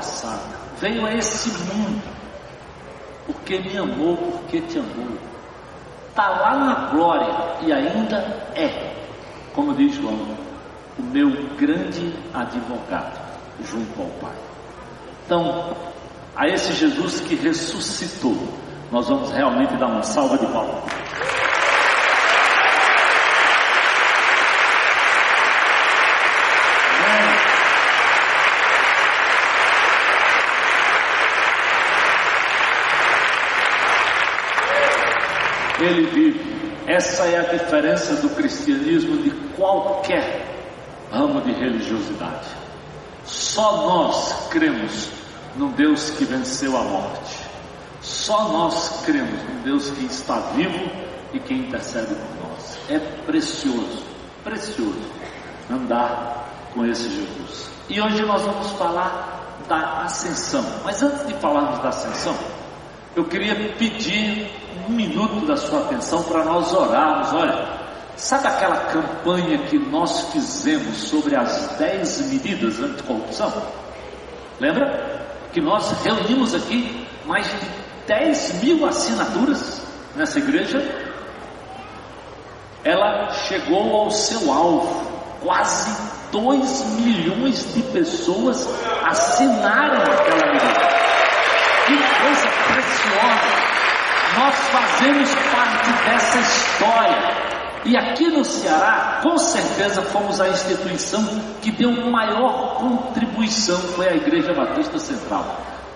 passada. Veio a esse mundo porque me amou, porque te amou. Está lá na glória e ainda é, como diz João, o meu grande advogado junto ao Pai. Então, a esse Jesus que ressuscitou, nós vamos realmente dar uma salva de palmas. Ele vive. Essa é a diferença do cristianismo de qualquer ramo de religiosidade. Só nós cremos num Deus que venceu a morte. Só nós cremos num Deus que está vivo e que intercede por nós. É precioso, precioso andar com esse Jesus. E hoje nós vamos falar da ascensão. Mas antes de falarmos da ascensão, eu queria pedir um minuto da sua atenção para nós orarmos. Olha, sabe aquela campanha que nós fizemos sobre as 10 medidas anticorrupção? Lembra? Que nós reunimos aqui mais de 10 mil assinaturas nessa igreja. Ela chegou ao seu alvo. Quase 2 milhões de pessoas assinaram aquela medida. Que coisa preciosa! Nós fazemos parte dessa história. E aqui no Ceará, com certeza, fomos a instituição que deu maior contribuição, foi a Igreja Batista Central.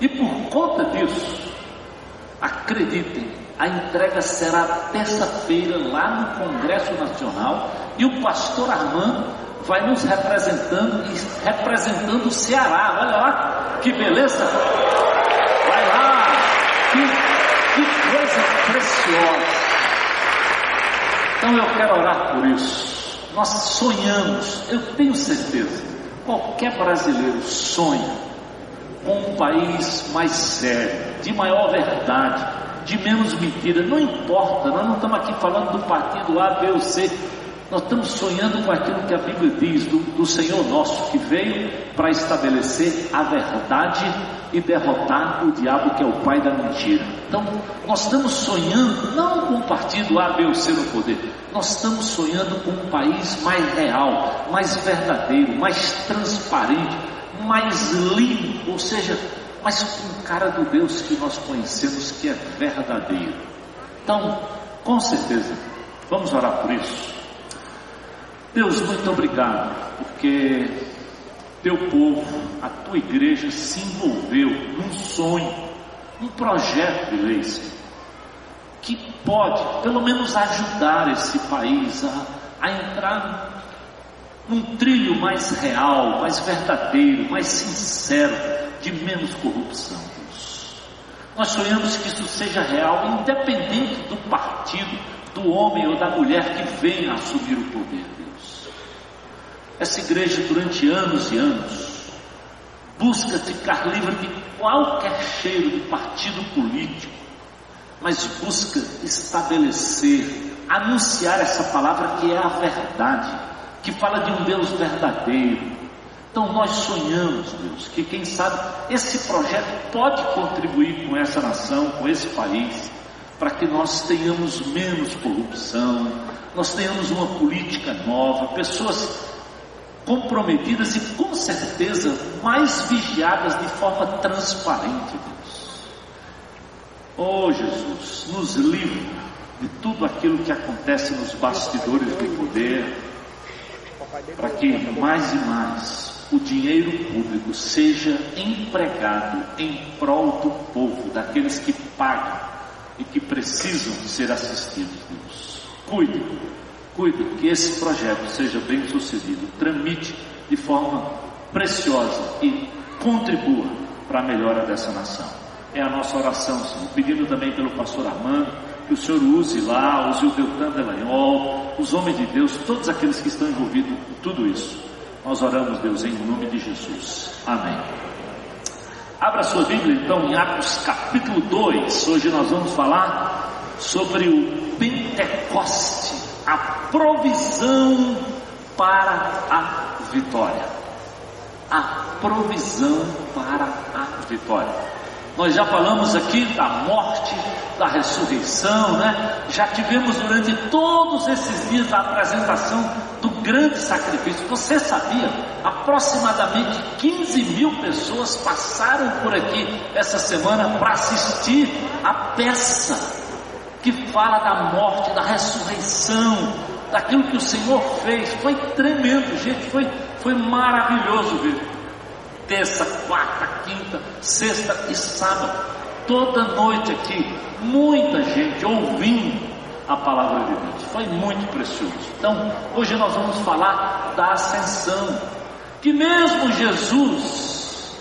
E por conta disso, acreditem, a entrega será terça-feira lá no Congresso Nacional e o pastor Armando vai nos representando e representando o Ceará. Olha lá, que beleza! Que coisa preciosa. Então eu quero orar por isso. Nós sonhamos, eu tenho certeza, qualquer brasileiro sonha com um país mais sério, de maior verdade, de menos mentira. Não importa, nós não estamos aqui falando do partido A, B ou C. Nós estamos sonhando com aquilo que a Bíblia diz do, do Senhor nosso, que veio para estabelecer a verdade e derrotar o diabo, que é o pai da mentira. Então, nós estamos sonhando não com o partido A, B ou C no poder, nós estamos sonhando com um país mais real, mais verdadeiro, mais transparente, mais limpo, ou seja, mais com cara do Deus que nós conhecemos que é verdadeiro. Então, com certeza, vamos orar por isso. Deus, muito obrigado, porque teu povo, a tua igreja se envolveu num sonho, um projeto de lei, que pode pelo menos ajudar esse país a, a entrar num trilho mais real, mais verdadeiro, mais sincero, de menos corrupção. Deus. Nós sonhamos que isso seja real, independente do partido, do homem ou da mulher que venha assumir o poder. Essa igreja, durante anos e anos, busca ficar livre de qualquer cheiro de partido político, mas busca estabelecer, anunciar essa palavra que é a verdade, que fala de um Deus verdadeiro. Então nós sonhamos, Deus, que quem sabe esse projeto pode contribuir com essa nação, com esse país, para que nós tenhamos menos corrupção, nós tenhamos uma política nova, pessoas comprometidas e com certeza mais vigiadas de forma transparente, Deus. Oh Jesus, nos livre de tudo aquilo que acontece nos bastidores do poder, para que mais e mais o dinheiro público seja empregado em prol do povo, daqueles que pagam e que precisam ser assistidos, Deus. Cuide Cuida que esse projeto seja bem sucedido, tramite de forma preciosa e contribua para a melhora dessa nação. É a nossa oração, Senhor. Pedindo também pelo pastor Armando, que o Senhor use lá, use o Deltan Delanhol, os homens de Deus, todos aqueles que estão envolvidos em tudo isso. Nós oramos, Deus, em nome de Jesus. Amém. Abra sua Bíblia então em Atos capítulo 2. Hoje nós vamos falar sobre o Pentecoste, a provisão para a vitória. A provisão para a vitória. Nós já falamos aqui da morte, da ressurreição, né? Já tivemos durante todos esses dias a apresentação do grande sacrifício. Você sabia? Aproximadamente 15 mil pessoas passaram por aqui essa semana para assistir a peça que fala da morte, da ressurreição, daquilo que o Senhor fez. Foi tremendo, gente, foi, foi maravilhoso ver terça, quarta, quinta, sexta e sábado, toda noite aqui, muita gente ouvindo a palavra de Deus. Foi muito precioso. Então, hoje nós vamos falar da ascensão, que mesmo Jesus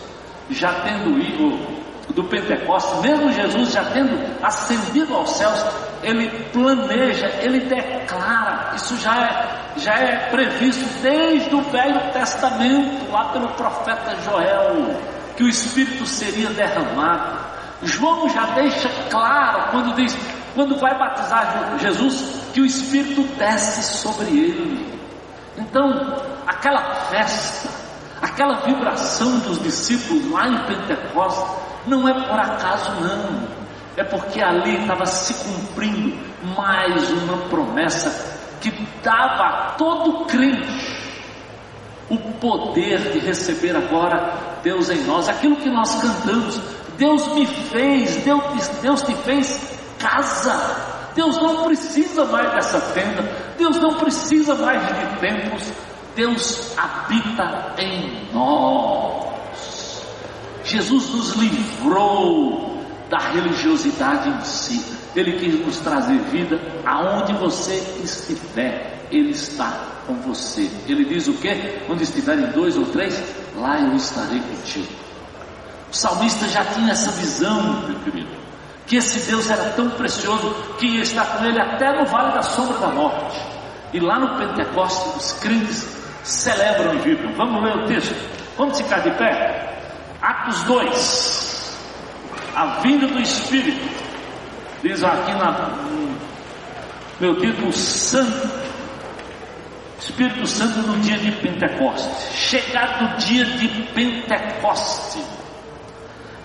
já tendo ido do Pentecostes, mesmo Jesus já tendo ascendido aos céus, ele planeja, ele declara, isso já é, já é previsto desde o Velho Testamento, lá pelo profeta Joel, que o Espírito seria derramado. João já deixa claro quando diz, quando vai batizar Jesus, que o Espírito desce sobre ele. Então, aquela festa, aquela vibração dos discípulos lá em Pentecostes, não é por acaso não é porque ali estava se cumprindo mais uma promessa que dava a todo crente o poder de receber agora Deus em nós, aquilo que nós cantamos. Deus me fez, Deus, Deus te fez casa. Deus não precisa mais dessa tenda, Deus não precisa mais de templos, Deus habita em nós. Jesus nos livrou da religiosidade em si. Ele quis nos trazer vida aonde você estiver, Ele está com você. Ele diz o que? Quando estiverem dois ou três, lá eu estarei contigo. O salmista já tinha essa visão, meu querido, que esse Deus era tão precioso que ia estar com ele até no vale da sombra da morte. E lá no Pentecostes, os crentes celebram e vibram. Vamos ler o texto. Vamos ficar de pé? Atos 2 a vinda do Espírito, diz aqui na, no meu título, Santo, Espírito Santo no dia de Pentecoste. Chegado o dia de Pentecoste,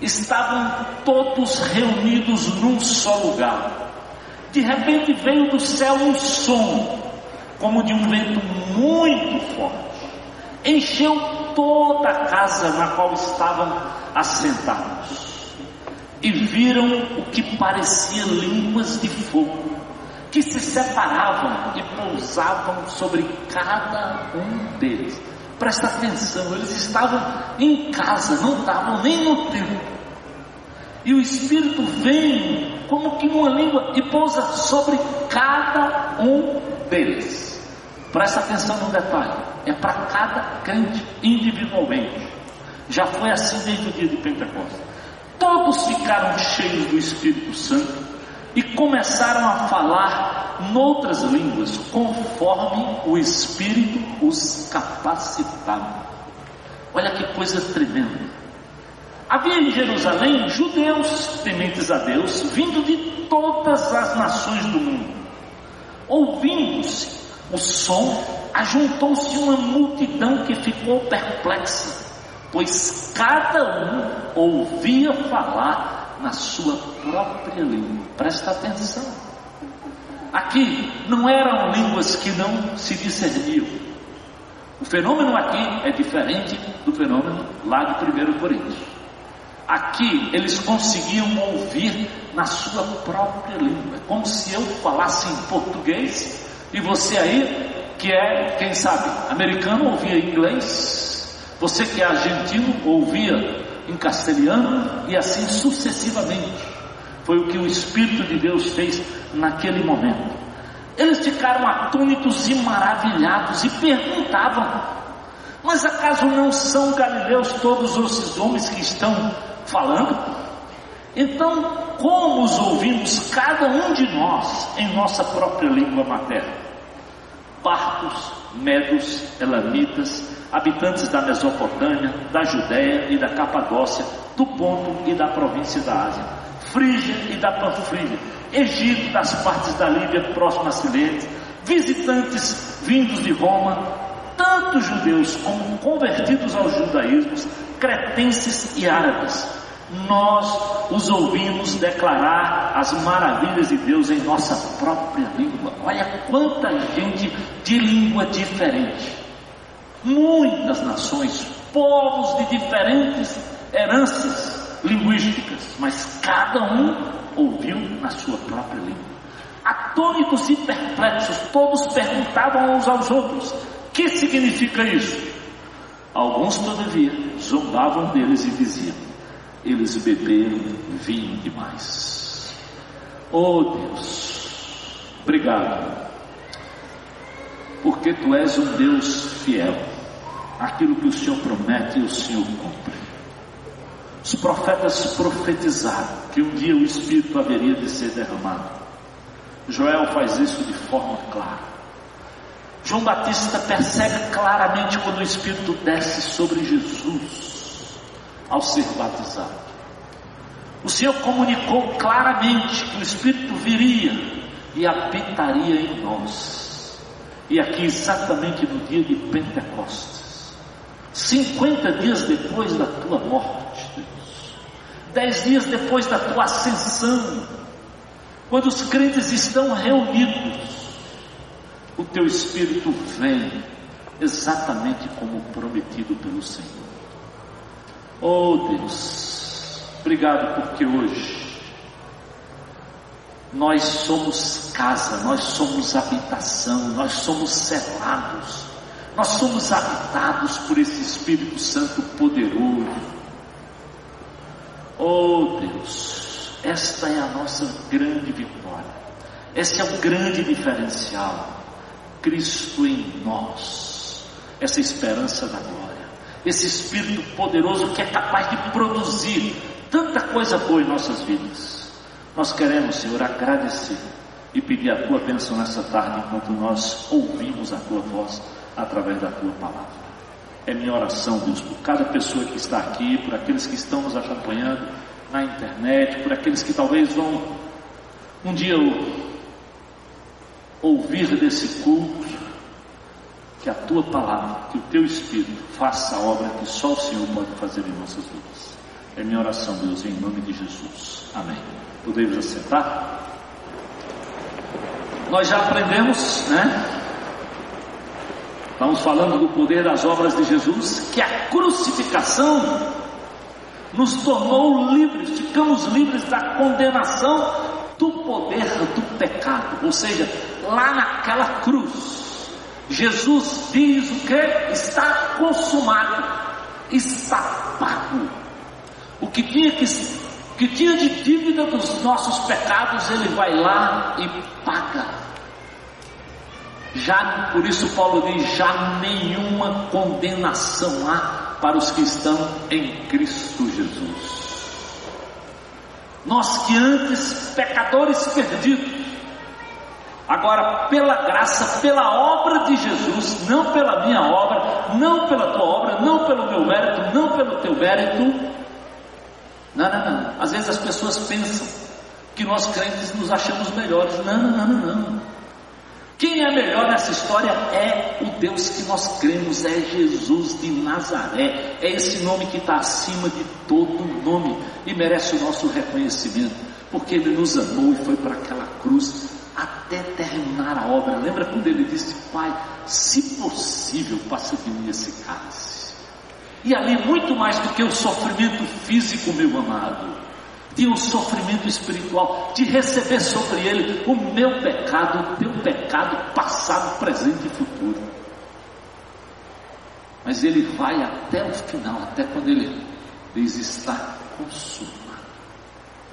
estavam todos reunidos num só lugar. De repente veio do céu um som, como de um vento muito forte, encheu toda a casa na qual estavam assentados e viram o que parecia línguas de fogo, que se separavam e pousavam sobre cada um deles. Presta atenção, eles estavam em casa, não estavam nem no templo. E o Espírito vem como que uma língua e pousa sobre cada um deles. Presta atenção no detalhe, é para cada crente individualmente. Já foi assim desde o dia de Pentecostes. Todos ficaram cheios do Espírito Santo e começaram a falar noutras línguas, conforme o Espírito os capacitava. Olha que coisa tremenda. Havia em Jerusalém judeus tementes a Deus, vindo de todas as nações do mundo. Ouvindo-se o som, ajuntou-se uma multidão que ficou perplexa pois cada um ouvia falar na sua própria língua. Presta atenção. Aqui não eram línguas que não se discerniam. O fenômeno aqui é diferente do fenômeno lá de 1 Coríntios. Aqui eles conseguiam ouvir na sua própria língua. Como se eu falasse em português e você aí, que é, quem sabe, americano, ouvia inglês, você que é argentino ouvia em castelhano e assim sucessivamente. Foi o que o Espírito de Deus fez naquele momento. Eles ficaram atônitos e maravilhados e perguntavam: Mas acaso não são galileus todos esses homens que estão falando? Então, como os ouvimos cada um de nós em nossa própria língua materna? Partos, medos, elamitas, habitantes da Mesopotâmia, da Judéia e da Capadócia, do Ponto e da província da Ásia, Frígia e da Panfilha, Egito, das partes da Líbia próximas a Silene, visitantes vindos de Roma, tanto judeus como convertidos ao judaísmo, cretenses e árabes. Nós os ouvimos declarar as maravilhas de Deus em nossa própria língua. Olha quanta gente de língua diferente. Muitas nações, povos de diferentes heranças linguísticas, mas cada um ouviu na sua própria língua. Atônitos e perplexos, todos perguntavam uns aos outros: que significa isso? Alguns, todavia, zombavam deles e diziam: eles beberam vinho demais. Oh Deus, obrigado, porque tu és um Deus fiel. Aquilo que o Senhor promete, o Senhor cumpre. Os profetas profetizaram que um dia o Espírito haveria de ser derramado. Joel faz isso de forma clara. João Batista percebe claramente quando o Espírito desce sobre Jesus ao ser batizado. O Senhor comunicou claramente que o Espírito viria e habitaria em nós. E aqui, exatamente no dia de Pentecostes, 50 dias depois da tua morte, dez dias depois da tua ascensão, quando os crentes estão reunidos, o teu Espírito vem exatamente como prometido pelo Senhor. Oh Deus, obrigado porque hoje nós somos casa, nós somos habitação, nós somos selados, nós somos habitados por esse Espírito Santo poderoso Oh Deus, esta é a nossa grande vitória. Esse é o grande diferencial. Cristo em nós, essa esperança da glória, esse Espírito poderoso que é capaz de produzir tanta coisa boa em nossas vidas. Nós queremos, Senhor, agradecer e pedir a tua bênção nessa tarde enquanto nós ouvimos a tua voz através da tua palavra. É minha oração, Deus, por cada pessoa que está aqui, por aqueles que estão nos acompanhando na internet, por aqueles que talvez vão um dia ouvir desse culto, que a tua palavra, que o teu Espírito faça a obra que só o Senhor pode fazer em nossas vidas. É minha oração, Deus, em nome de Jesus. Amém. Podemos assentar? Nós já aprendemos, né? Estamos falando do poder das obras de Jesus, que a crucificação nos tornou livres, ficamos livres da condenação do poder do pecado. Ou seja, lá naquela cruz, Jesus diz o que? Está consumado, está pago. O que tinha que que tinha de dívida dos nossos pecados, ele vai lá e paga. Já, por isso Paulo diz, já nenhuma condenação há para os que estão em Cristo Jesus. Nós que antes pecadores perdidos, agora pela graça, pela obra de Jesus, não pela minha obra, não pela tua obra, não pelo meu mérito, não pelo teu mérito. Não, não, não. Às vezes as pessoas pensam que nós crentes nos achamos melhores. Não, não, não, não. Quem é melhor nessa história é o Deus que nós cremos, é Jesus de Nazaré. É esse nome que está acima de todo nome e merece o nosso reconhecimento, porque ele nos amou e foi para aquela cruz até terminar a obra. Lembra quando ele disse: Pai, se possível, passa de mim esse cálice. E ali, muito mais do que o sofrimento físico, meu amado, e o sofrimento espiritual, de receber sobre ele o meu pecado, o teu pecado, passado, presente e futuro. Mas ele vai até o final, até quando ele diz está consumado.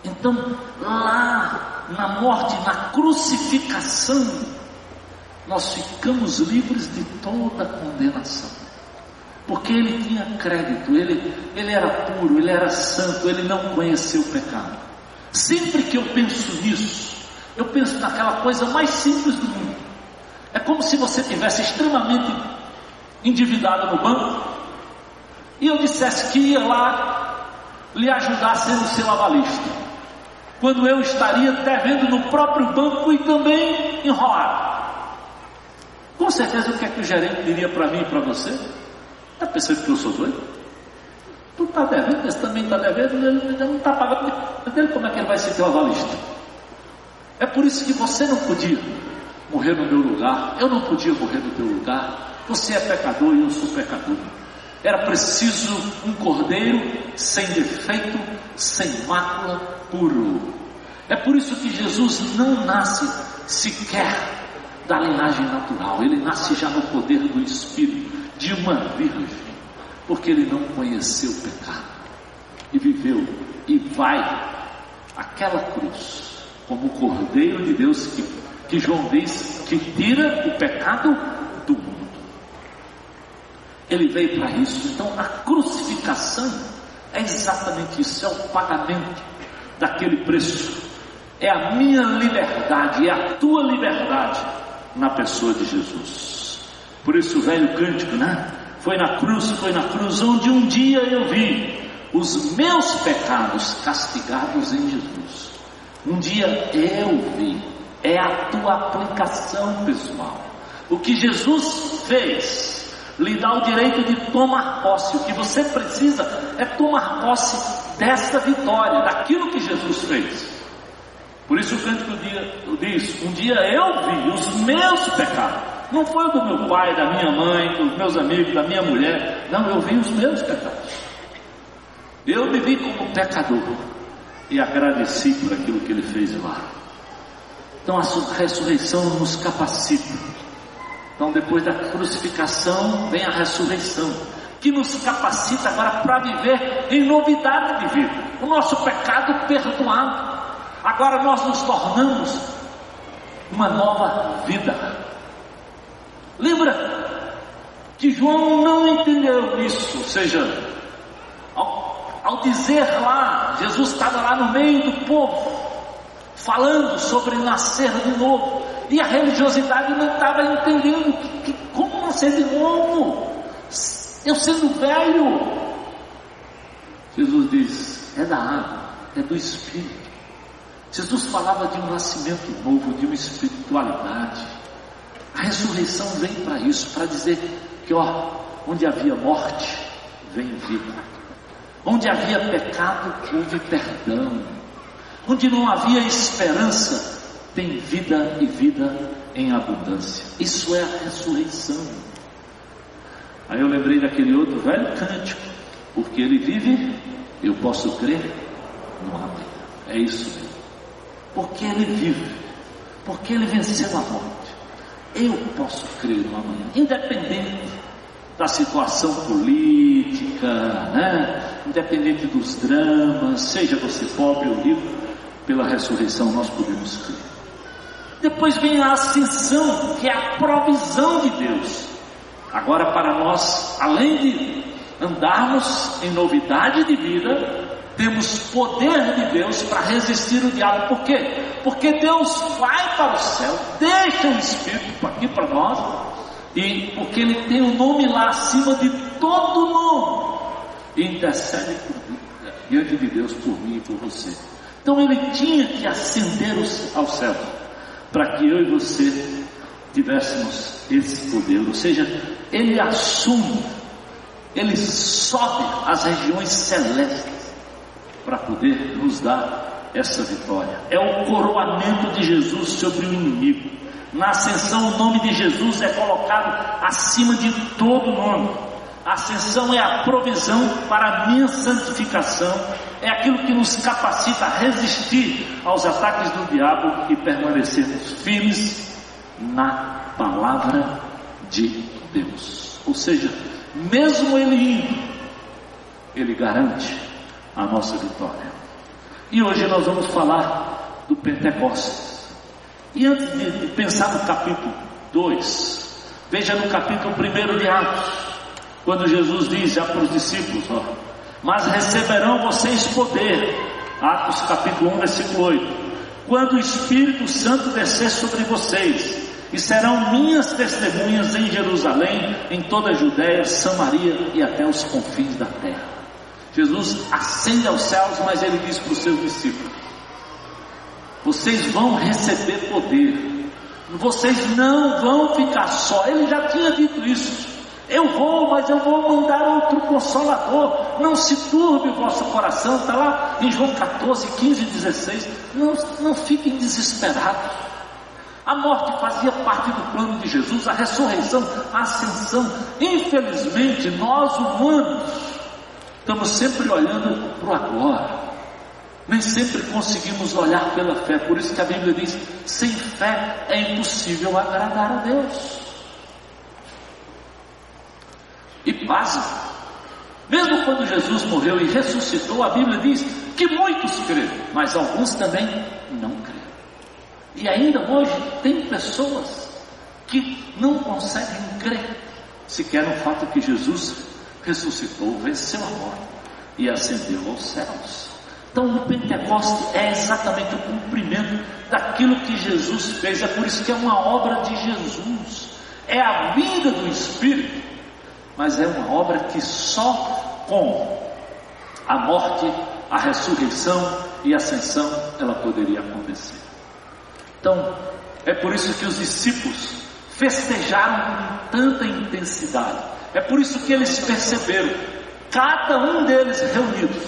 Então, lá na morte, na crucificação, nós ficamos livres de toda condenação. Porque ele tinha crédito, ele, ele era puro, ele era santo, ele não conheceu o pecado. Sempre que eu penso nisso, eu penso naquela coisa mais simples do mundo. É como se você tivesse extremamente endividado no banco e eu dissesse que ia lá lhe ajudar sendo seu avalista quando eu estaria devendo no próprio banco e também enrolado. Com certeza o que é que o gerente diria para mim e para você? Está pensando que eu sou doido? Tu está devendo, esse também está devendo, ele não está pagando dele, como é que ele vai ser teu avalista? É por isso que você não podia morrer no meu lugar, eu não podia morrer no teu lugar. Você é pecador e eu sou pecador. Era preciso um cordeiro sem defeito, sem mácula, puro. É por isso que Jesus não nasce sequer da linhagem natural, ele nasce já no poder do Espírito, de uma virgem, porque ele não conheceu o pecado e viveu e vai aquela cruz como o Cordeiro de Deus que, que João diz que tira o pecado do mundo. Ele veio para isso. Então a crucificação é exatamente isso, é o pagamento daquele preço. É a minha liberdade, é a tua liberdade na pessoa de Jesus. Por isso o velho cântico, né? Foi na cruz, foi na cruz onde um dia eu vi os meus pecados castigados em Jesus. Um dia eu vi. É a tua aplicação pessoal. O que Jesus fez lhe dá o direito de tomar posse. O que você precisa é tomar posse dessa vitória, daquilo que Jesus fez. Por isso o cântico diz: Um dia eu vi os meus pecados. Não foi do meu pai, da minha mãe, dos meus amigos, da minha mulher. Não, eu vi os meus pecados. Eu me vi como pecador e agradeci por aquilo que ele fez lá. Então a ressurreição nos capacita então, depois da crucificação, vem a ressurreição, que nos capacita agora para viver em novidade de vida. O nosso pecado perdoado. Agora nós nos tornamos uma nova vida. Lembra que João não entendeu isso, ou seja, ao, ao dizer lá, Jesus estava lá no meio do povo, falando sobre nascer de novo. E a religiosidade não estava entendendo que, que, como nascer de novo. Eu sendo velho. Jesus diz: é da água, é do Espírito. Jesus falava de um nascimento novo, de uma espiritualidade. A ressurreição vem para isso, para dizer que ó, onde havia morte, vem vida. Onde havia pecado, houve perdão. Onde não havia esperança, tem vida e vida em abundância. Isso é a ressurreição. Aí eu lembrei daquele outro velho cântico, porque ele vive, eu posso crer no amanhã. É isso mesmo. Porque ele vive, porque ele venceu a morte. Eu posso crer no amanhã, independente da situação política, né? independente dos dramas, seja você pobre ou rico, pela ressurreição nós podemos crer. Depois vem a ascensão, que é a provisão de Deus. Agora, para nós, além de andarmos em novidade de vida, temos poder de Deus para resistir o diabo. Por quê? Porque Deus vai para o céu, deixa o Espírito aqui para nós, e porque Ele tem o um nome lá acima de todo nome, e intercede por, diante de Deus por mim e por você. Então ele tinha que ascender ao céu para que eu e você tivéssemos esse poder. Ou seja, ele assume, ele sobe às regiões celestes para poder nos dar essa vitória. É o coroamento de Jesus sobre o inimigo. Na ascensão, o nome de Jesus é colocado acima de todo nome. A ascensão é a provisão para a minha santificação é aquilo que nos capacita a resistir aos ataques do diabo e permanecermos firmes na palavra de Deus. Ou seja, mesmo ele indo, ele garante a nossa vitória. E hoje nós vamos falar do Pentecostes. E antes de pensar no capítulo 2. Veja no capítulo 1 de Atos, quando Jesus diz para os discípulos: ó, Mas receberão vocês poder. Atos capítulo 1, versículo 8. Quando o Espírito Santo descer sobre vocês, e serão minhas testemunhas em Jerusalém, em toda a Judéia, Samaria e até os confins da terra. Jesus ascende aos céus, mas ele diz para os seus discípulos: Vocês vão receber poder, vocês não vão ficar só. Ele já tinha dito isso. Eu vou, mas eu vou mandar outro consolador. Não se turbe o vosso coração. Está lá em João 14, 15 e 16. Não, não fiquem desesperados. A morte fazia parte do plano de Jesus, a ressurreição, a ascensão. Infelizmente, nós humanos estamos sempre olhando para o agora. Nem sempre conseguimos olhar pela fé. Por isso que a Bíblia diz: sem fé é impossível agradar a Deus. E passa. Mesmo quando Jesus morreu e ressuscitou, a Bíblia diz que muitos creram, mas alguns também não creram. E ainda hoje tem pessoas que não conseguem crer sequer no fato que Jesus ressuscitou, venceu a morte e ascendeu aos céus. Então o Pentecoste é exatamente o cumprimento daquilo que Jesus fez, é por isso que é uma obra de Jesus, é a vinda do Espírito, mas é uma obra que só com a morte, a ressurreição e a ascensão ela poderia acontecer. Então, é por isso que os discípulos festejaram com tanta intensidade. É por isso que eles perceberam, cada um deles reunidos,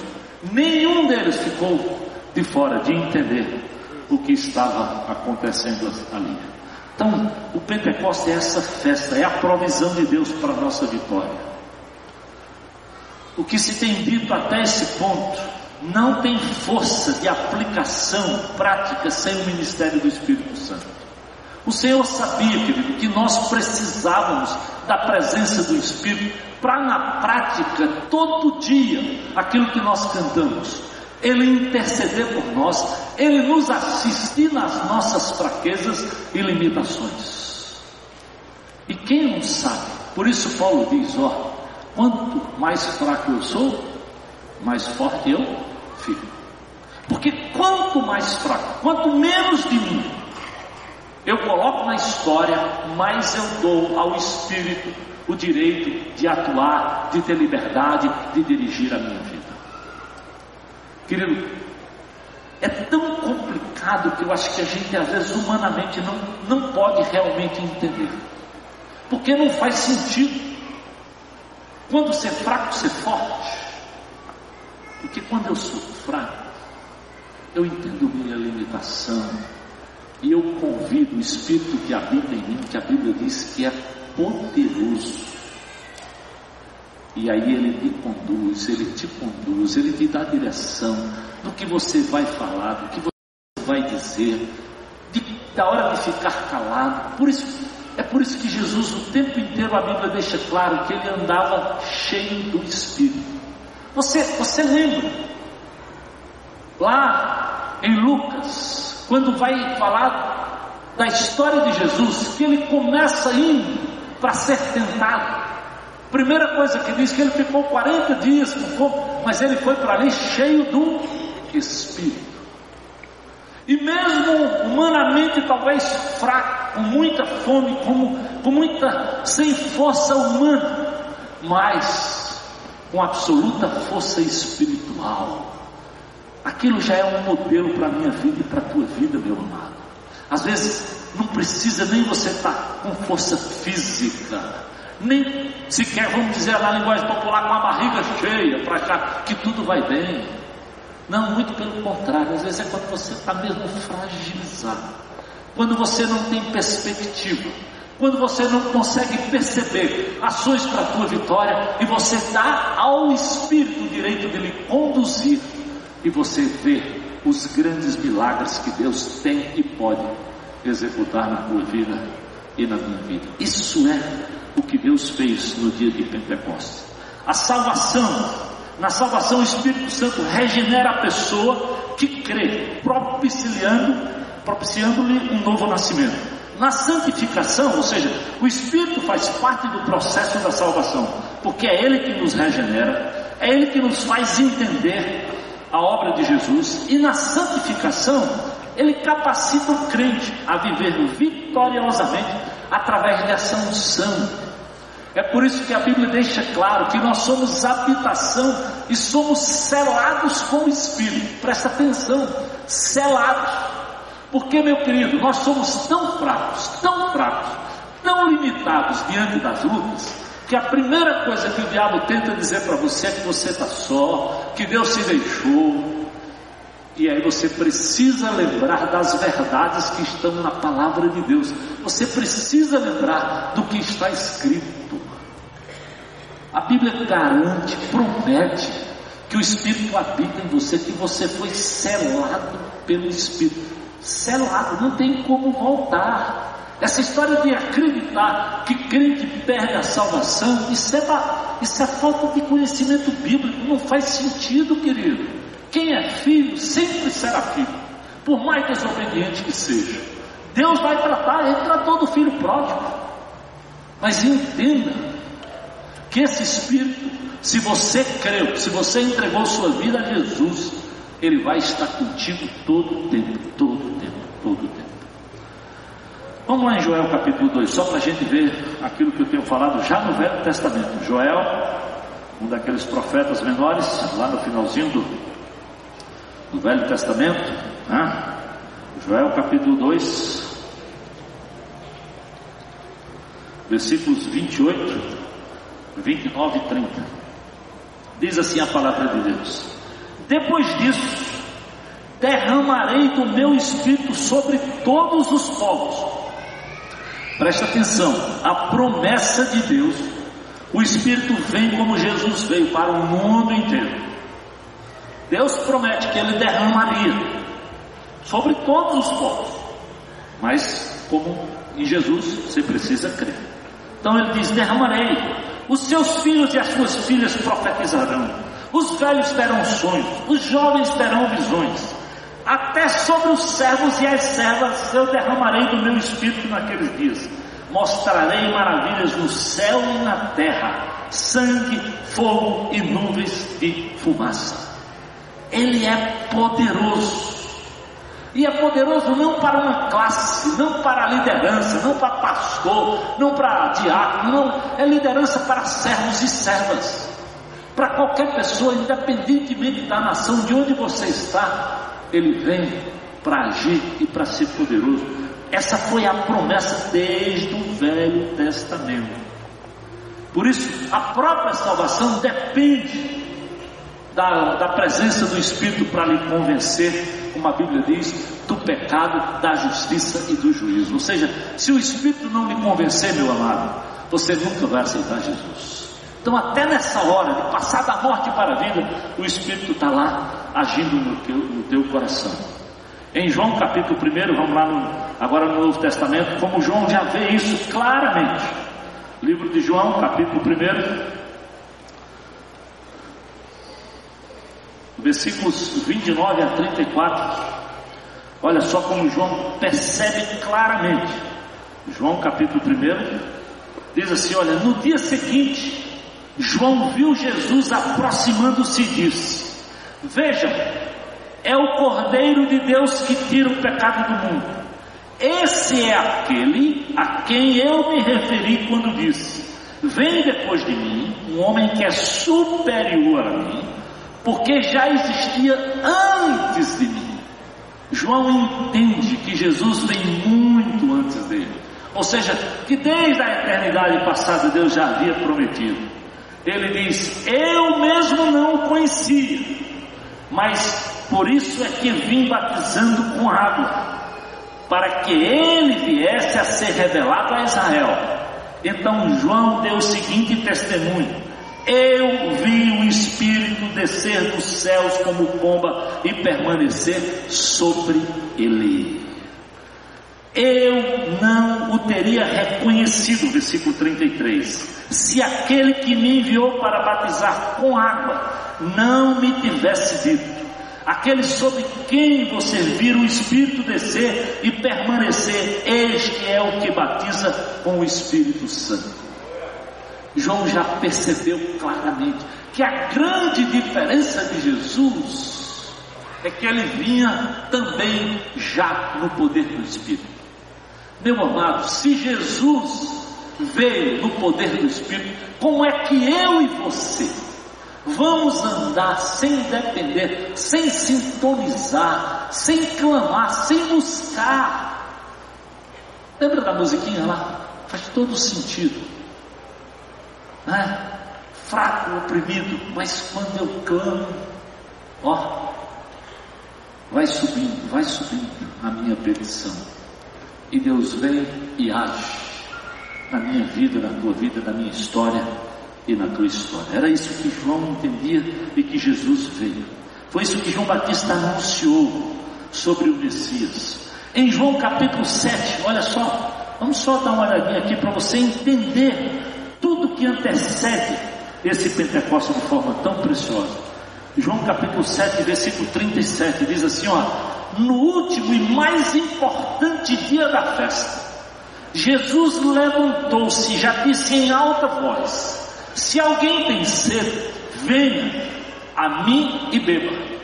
nenhum deles ficou de fora de entender o que estava acontecendo ali. Então, o Pentecostes é essa festa, é a provisão de Deus para a nossa vitória. O que se tem dito até esse ponto não tem força de aplicação prática sem o ministério do Espírito Santo. O Senhor sabia, querido, que nós precisávamos da presença do Espírito para na prática, todo dia, aquilo que nós cantamos, Ele interceder por nós, Ele nos assistir nas nossas fraquezas e limitações. E quem não sabe, por isso Paulo diz: ó, quanto mais fraco eu sou, mais forte eu fico. Porque quanto mais fraco, quanto menos de mim eu coloco na história, mais eu dou ao Espírito o direito de atuar, de ter liberdade, de dirigir a minha vida. Querido, é tão complicado que eu acho que a gente às vezes humanamente não, não pode realmente entender. Porque não faz sentido. Quando ser fraco, ser forte. Porque quando eu sou fraco, eu entendo minha limitação. E eu convido o Espírito que habita em mim, que a Bíblia diz que é poderoso. E aí ele te conduz, ele te conduz, ele te dá direção do que você vai falar, do que você vai dizer, de, da hora de ficar calado. Por isso, é por isso que Jesus, o tempo inteiro, a Bíblia deixa claro que ele andava cheio do Espírito. Você, você lembra? Lá em Lucas, quando vai falar da história de Jesus, que ele começa indo para ser tentado. Primeira coisa que diz que ele ficou 40 dias com fome, mas ele foi para ali cheio do Espírito. E mesmo humanamente talvez fraco, com muita fome, com, com muita sem força humana, mas com absoluta força espiritual. Aquilo já é um modelo para a minha vida e para a tua vida, meu amado. Às vezes não precisa nem você estar tá com força física, nem sequer, vamos dizer na linguagem popular, com a barriga cheia para achar que tudo vai bem. Não, muito pelo contrário, às vezes é quando você está mesmo fragilizado, quando você não tem perspectiva quando você não consegue perceber ações para a tua vitória e você dá ao Espírito o direito de lhe conduzir e você vê os grandes milagres que Deus tem e pode executar na tua vida e na minha vida. Isso é o que Deus fez no dia de Pentecostes. A salvação, na salvação o Espírito Santo regenera a pessoa que crê, propiciando, propiciando-lhe um novo nascimento. Na santificação, ou seja, o Espírito faz parte do processo da salvação, porque é Ele que nos regenera, é Ele que nos faz entender a obra de Jesus, e na santificação, Ele capacita o crente a viver vitoriosamente através dessa unção. É por isso que a Bíblia deixa claro que nós somos habitação e somos selados com o Espírito. Presta atenção, selados. Porque, meu querido, nós somos tão fracos, tão fracos, tão limitados diante das lutas, que a primeira coisa que o diabo tenta dizer para você é que você está só, que Deus se deixou. E aí você precisa lembrar das verdades que estão na palavra de Deus. Você precisa lembrar do que está escrito. A Bíblia garante, promete que o Espírito habita em você, que você foi selado pelo Espírito selado, não tem como voltar. Essa história de acreditar que crente perde a salvação, isso é, isso é falta de conhecimento bíblico, não faz sentido, querido. Quem é filho sempre será filho, por mais desobediente que seja. Deus vai tratar, ele tratou do filho pródigo. Mas entenda que esse Espírito, se você creu, se você entregou sua vida a Jesus, ele vai estar contigo todo o tempo, todo o tempo, todo o tempo. Vamos lá em Joel capítulo 2, só para a gente ver aquilo que eu tenho falado já no Velho Testamento. Joel, um daqueles profetas menores, lá no finalzinho do, do Velho Testamento. Né? Joel capítulo 2, versículos 28, 29 e 30. Diz assim a palavra de Deus. Depois disso, derramarei do meu espírito sobre todos os povos. Presta atenção, a promessa de Deus, o Espírito vem como Jesus veio para o mundo inteiro. Deus promete que Ele derramaria sobre todos os povos, mas como em Jesus você precisa crer. Então Ele diz: derramarei, os seus filhos e as suas filhas profetizarão os velhos terão sonhos, os jovens terão visões. Até sobre os servos e as servas eu derramarei do meu espírito naqueles dias. Mostrarei maravilhas no céu e na terra, sangue, fogo e nuvens de fumaça. Ele é poderoso. E é poderoso não para uma classe, não para liderança, não para pastor, não para diácono, não. É liderança para servos e servas para qualquer pessoa, independentemente da nação de onde você está, ele vem para agir e para ser poderoso. Essa foi a promessa desde o Velho Testamento. Por isso, a própria salvação depende da, da presença do Espírito para lhe convencer, como a Bíblia diz, do pecado, da justiça e do juízo. Ou seja, se o Espírito não lhe convencer, meu amado, você nunca vai aceitar Jesus. Então, até nessa hora de passar da morte para a vida, o Espírito está lá agindo no teu, no teu coração. Em João capítulo 1, vamos lá no, agora no Novo Testamento, como João já vê isso claramente. Livro de João, capítulo 1, versículos 29 a 34. Olha só como João percebe claramente. João capítulo 1 diz assim: Olha, no dia seguinte João viu Jesus aproximando-se e disse: Veja, é o Cordeiro de Deus que tira o pecado do mundo. Esse é aquele a quem eu me referi quando disse: Vem depois de mim um homem que é superior a mim, porque já existia antes de mim. João entende que Jesus vem muito antes dele, ou seja, que desde a eternidade passada Deus já havia prometido ele diz: Eu mesmo não o conhecia, mas por isso é que vim batizando com água, para que ele viesse a ser revelado a Israel. Então João deu o seguinte testemunho: Eu vi o Espírito descer dos céus como pomba e permanecer sobre ele eu não o teria reconhecido, versículo 33, se aquele que me enviou para batizar com água não me tivesse dito, aquele sobre quem você vira o Espírito descer e permanecer, este é o que batiza com o Espírito Santo. João já percebeu claramente que a grande diferença de Jesus é que ele vinha também já no poder do Espírito. Meu amado, se Jesus veio no poder do Espírito, como é que eu e você vamos andar sem depender, sem sintonizar, sem clamar, sem buscar? Lembra da musiquinha lá? Faz todo sentido. Né? Fraco, oprimido, mas quando eu clamo, ó, vai subindo, vai subindo a minha petição. E Deus vem e age na minha vida, na tua vida, na minha história e na tua história. Era isso que João entendia e que Jesus veio. Foi isso que João Batista anunciou sobre o Messias. Em João capítulo 7, olha só, vamos só dar uma olhadinha aqui para você entender tudo que antecede esse Pentecostes de forma tão preciosa. João capítulo 7, versículo 37 diz assim: ó, no último e mais importante dia da festa, Jesus levantou-se e já disse em alta voz: Se alguém tem sede, venha a mim e beba.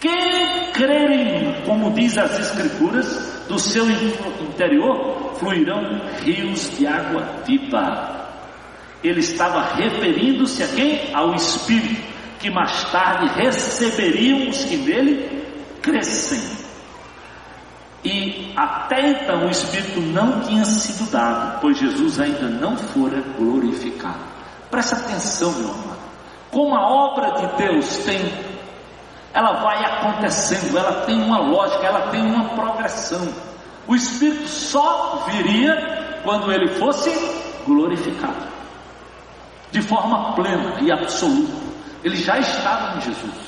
Quem crer em mim, como diz as Escrituras, do seu interior fluirão rios de água viva. Ele estava referindo-se a quem? Ao Espírito, que mais tarde receberiam os que nele crescem. E até então o Espírito não tinha sido dado, pois Jesus ainda não fora glorificado. Presta atenção, meu amado. Como a obra de Deus tem, ela vai acontecendo, ela tem uma lógica, ela tem uma progressão. O Espírito só viria quando ele fosse glorificado, de forma plena e absoluta. Ele já estava em Jesus.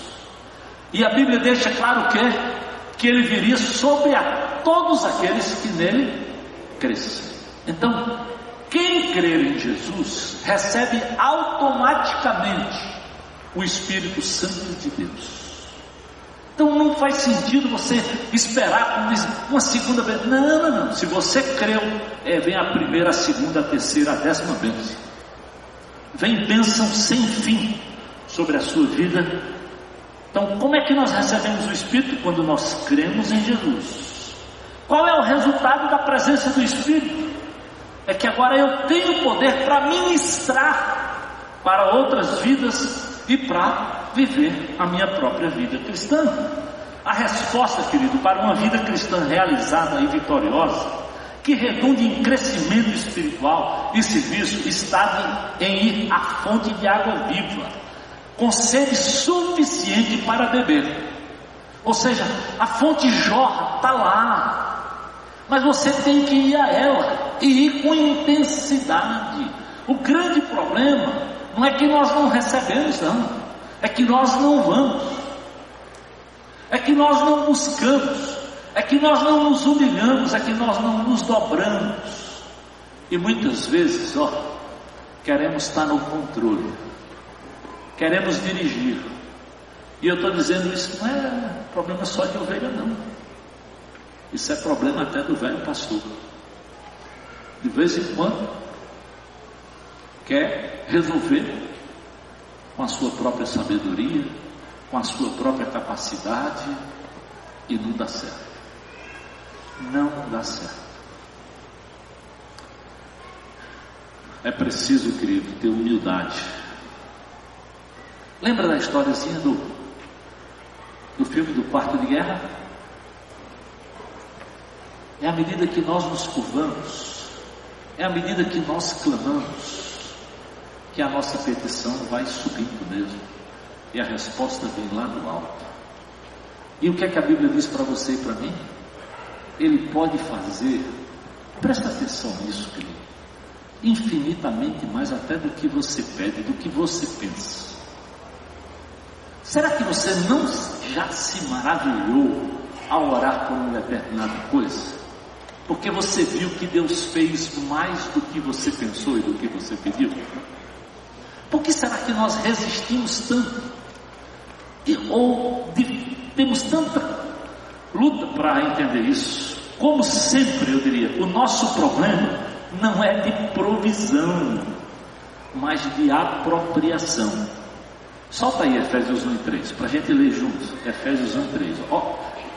E a Bíblia deixa claro que que ele viria sobre a todos aqueles que nele crescem. Então, quem crer em Jesus recebe automaticamente o Espírito Santo de Deus. Então não faz sentido você esperar uma segunda vez. Não, não, não. Se você creu, é, vem a primeira, a segunda, a terceira, a décima bênção. Vem bênção sem fim sobre a sua vida. Então, como é que nós recebemos o Espírito? Quando nós cremos em Jesus. Qual é o resultado da presença do Espírito? É que agora eu tenho poder para ministrar para outras vidas e para viver a minha própria vida cristã. A resposta, querido, para uma vida cristã realizada e vitoriosa, que redunde em crescimento espiritual. E serviço, está em ir à fonte de água viva, com sede suficiente para beber. Ou seja, a fonte jorra, está lá, mas você tem que ir a ela e ir com intensidade. O grande problema não é que nós não recebemos, não, é que nós não vamos, é que nós não buscamos, é que nós não nos humilhamos, é que nós não nos dobramos. E muitas vezes, ó, queremos estar no controle, queremos dirigir. E eu estou dizendo isso não é problema só de ovelha, não. Isso é problema até do velho pastor. De vez em quando, quer resolver com a sua própria sabedoria, com a sua própria capacidade, e não dá certo. Não dá certo. É preciso, querido, ter humildade. Lembra da historiazinha do, do filme do quarto de guerra? É à medida que nós nos curvamos, é à medida que nós clamamos, que a nossa petição vai subindo mesmo. E a resposta vem lá do alto. E o que é que a Bíblia diz para você e para mim? Ele pode fazer, presta atenção nisso, querido, infinitamente mais até do que você pede, do que você pensa. Será que você não já se maravilhou ao orar por uma determinada coisa? Porque você viu que Deus fez mais do que você pensou e do que você pediu? Por que será que nós resistimos tanto? E, ou de, temos tanta luta para entender isso. Como sempre, eu diria, o nosso problema não é de provisão, mas de apropriação. Solta aí Efésios 1 e 3, para a gente ler juntos. Efésios 1 e 3. Ó,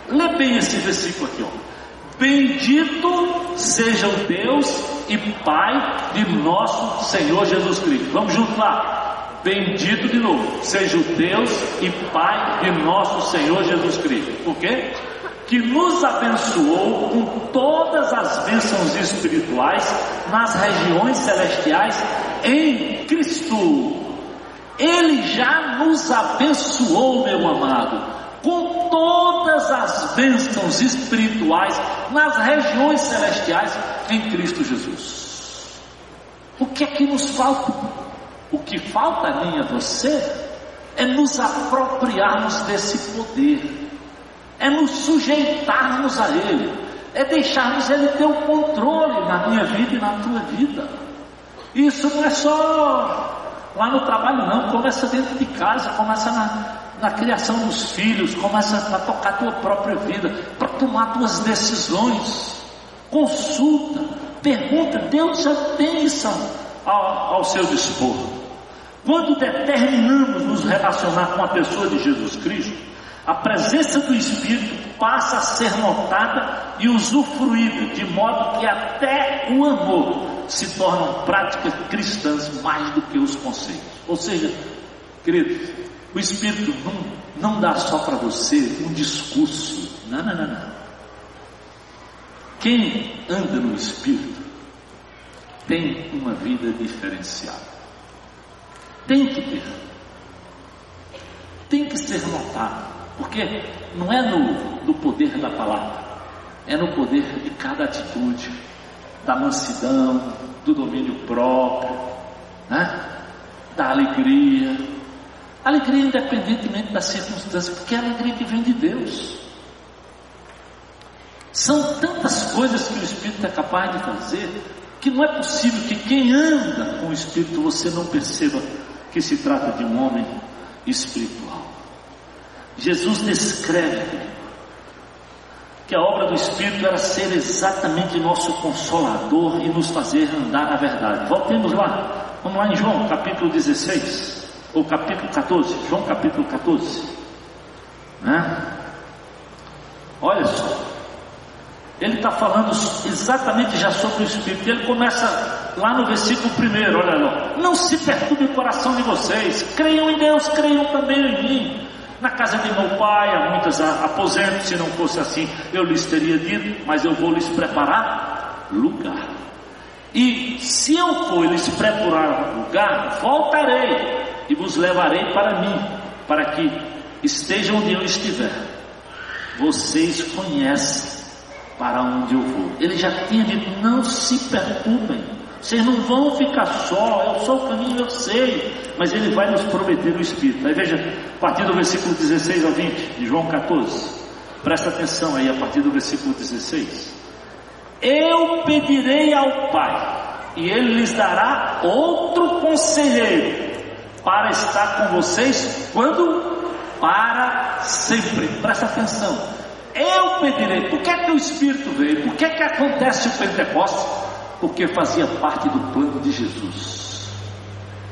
lê bem esse versículo aqui. Ó. Bendito seja o Deus e Pai de nosso Senhor Jesus Cristo. Vamos juntos lá. Bendito de novo seja o Deus e Pai de nosso Senhor Jesus Cristo. Por quê? Que nos abençoou com todas as bênçãos espirituais nas regiões celestiais em Cristo. Ele já nos abençoou, meu amado, com todas as bênçãos espirituais nas regiões celestiais em Cristo Jesus. O que é que nos falta? O que falta a mim e a você é nos apropriarmos desse poder, é nos sujeitarmos a Ele, é deixarmos Ele ter o controle na minha vida e na tua vida. Isso não é só Lá no trabalho não, começa dentro de casa, começa na, na criação dos filhos, começa a tocar a tua própria vida, para tomar tuas decisões. Consulta, pergunta, Deus já tem isso ao, ao seu dispor. Quando determinamos nos relacionar com a pessoa de Jesus Cristo, a presença do Espírito passa a ser notada e usufruída, de modo que até o amor se tornam práticas cristãs mais do que os conceitos. Ou seja, queridos, o Espírito não, não dá só para você um discurso. Não, não, não, não. Quem anda no Espírito tem uma vida diferenciada. Tem que ter. Tem que ser notado. Porque não é no, no poder da palavra, é no poder de cada atitude da mansidão, do domínio próprio, né? da alegria. Alegria independentemente das circunstâncias, porque é a alegria que vem de Deus. São tantas coisas que o Espírito é capaz de fazer que não é possível que quem anda com o Espírito você não perceba que se trata de um homem espiritual. Jesus descreve que a obra do Espírito era ser exatamente nosso consolador e nos fazer andar na verdade. Voltemos lá, vamos lá em João capítulo 16, ou capítulo 14, João capítulo 14. Né? Olha só, ele está falando exatamente já sobre o Espírito. Ele começa lá no versículo 1, olha lá. Não se perturbe o coração de vocês, creiam em Deus, creiam também em mim. Na casa de meu pai há muitos aposentos, se não fosse assim, eu lhes teria dito, mas eu vou lhes preparar lugar. E se eu for lhes preparar lugar, voltarei e vos levarei para mim, para que estejam onde eu estiver. Vocês conhecem para onde eu vou. Ele já tinha dito: não se perturbem. Vocês não vão ficar só, eu sou o caminho, eu sei. Mas ele vai nos prometer o Espírito. Aí veja, a partir do versículo 16 ao 20, de João 14. Presta atenção aí, a partir do versículo 16. Eu pedirei ao Pai, e Ele lhes dará outro conselheiro, para estar com vocês quando? Para sempre. Presta atenção. Eu pedirei. Por que, é que o Espírito veio? Por que, é que acontece o Pentecostes? Porque fazia parte do plano de Jesus.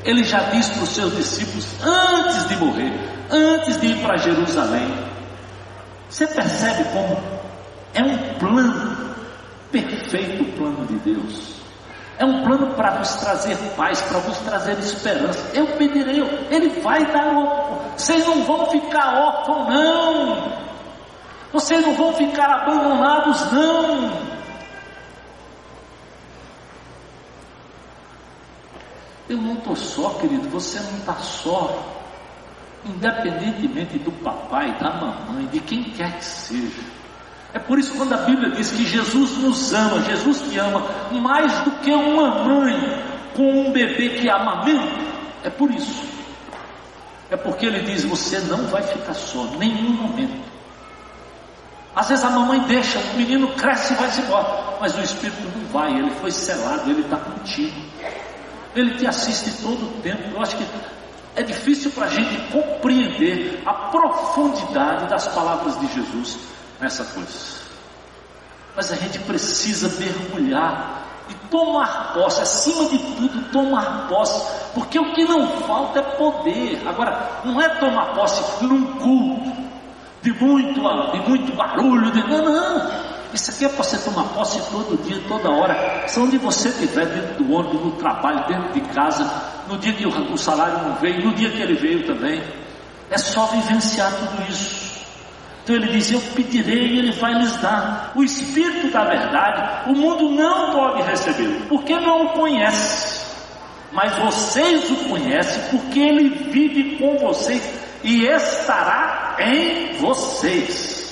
Ele já disse para os seus discípulos antes de morrer, antes de ir para Jerusalém. Você percebe como é um plano perfeito o plano de Deus. É um plano para nos trazer paz, para nos trazer esperança. Eu pedirei, Ele vai dar outro. Vocês não vão ficar órfãos, não. Vocês não vão ficar abandonados, não. Eu não estou só, querido, você não está só. Independentemente do papai, da mamãe, de quem quer que seja. É por isso quando a Bíblia diz que Jesus nos ama, Jesus te ama mais do que uma mãe com um bebê que amamenta. É por isso. É porque ele diz: você não vai ficar só, nenhum momento. Às vezes a mamãe deixa, o menino cresce e vai se embora, mas o Espírito não vai, ele foi selado, ele está contigo. Ele te assiste todo o tempo. Eu acho que é difícil para a gente compreender a profundidade das palavras de Jesus nessa coisa. Mas a gente precisa mergulhar e tomar posse, acima de tudo, tomar posse, porque o que não falta é poder. Agora, não é tomar posse num culto, de muito, de muito barulho, de, não, não. Isso aqui é para você tomar posse todo dia, toda hora. Se onde você estiver, dentro do ônibus, no trabalho, dentro de casa, no dia que o salário não veio, no dia que ele veio também. É só vivenciar tudo isso. Então ele diz: Eu pedirei e ele vai lhes dar. O Espírito da verdade, o mundo não pode recebê-lo, porque não o conhece. Mas vocês o conhecem, porque ele vive com vocês e estará em vocês.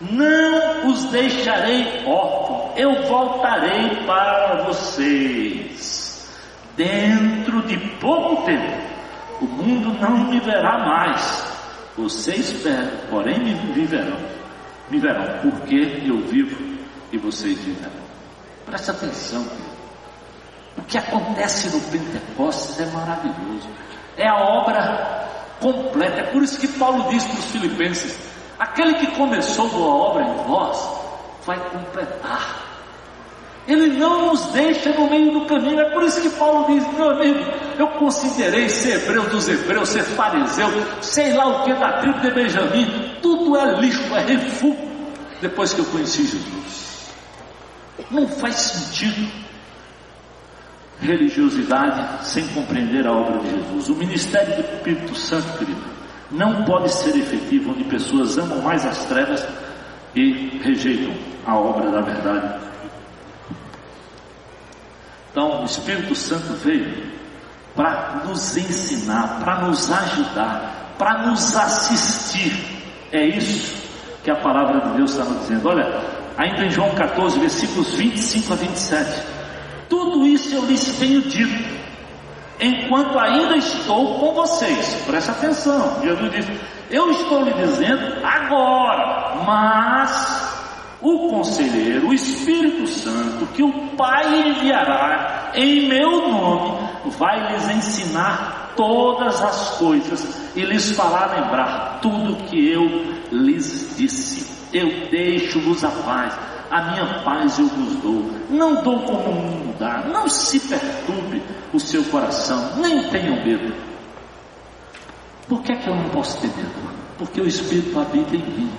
Não os deixarei órfãos, eu voltarei para vocês. Dentro de pouco tempo, o mundo não me verá mais. Vocês, porém, me viverão. Me verão, porque eu vivo e vocês viverão. Presta atenção, O que acontece no Pentecostes é maravilhoso. É a obra completa. É por isso que Paulo diz para os filipenses: Aquele que começou boa obra em vós, vai completar. Ele não nos deixa no meio do caminho. É por isso que Paulo diz: meu amigo, eu considerei ser hebreu dos hebreus, ser fariseu, sei lá o que da tribo de Benjamim. Tudo é lixo, é refúgio. Depois que eu conheci Jesus, não faz sentido religiosidade sem compreender a obra de Jesus. O ministério do Espírito Santo, querido, não pode ser efetivo onde pessoas amam mais as trevas e rejeitam a obra da verdade. Então, o Espírito Santo veio para nos ensinar, para nos ajudar, para nos assistir. É isso que a palavra de Deus está nos dizendo. Olha, ainda em João 14, versículos 25 a 27. Tudo isso eu lhes tenho dito enquanto ainda estou com vocês. Preste atenção, Jesus disse: Eu estou lhe dizendo agora, mas o conselheiro, o Espírito Santo, que o Pai enviará em meu nome, vai lhes ensinar todas as coisas e lhes fará lembrar tudo que eu lhes disse. Eu deixo-vos a paz a minha paz eu vos dou. Não dou como o mundo dá. Não se perturbe o seu coração, nem tenham medo. Por que é que eu não posso ter medo? Porque o Espírito habita em mim.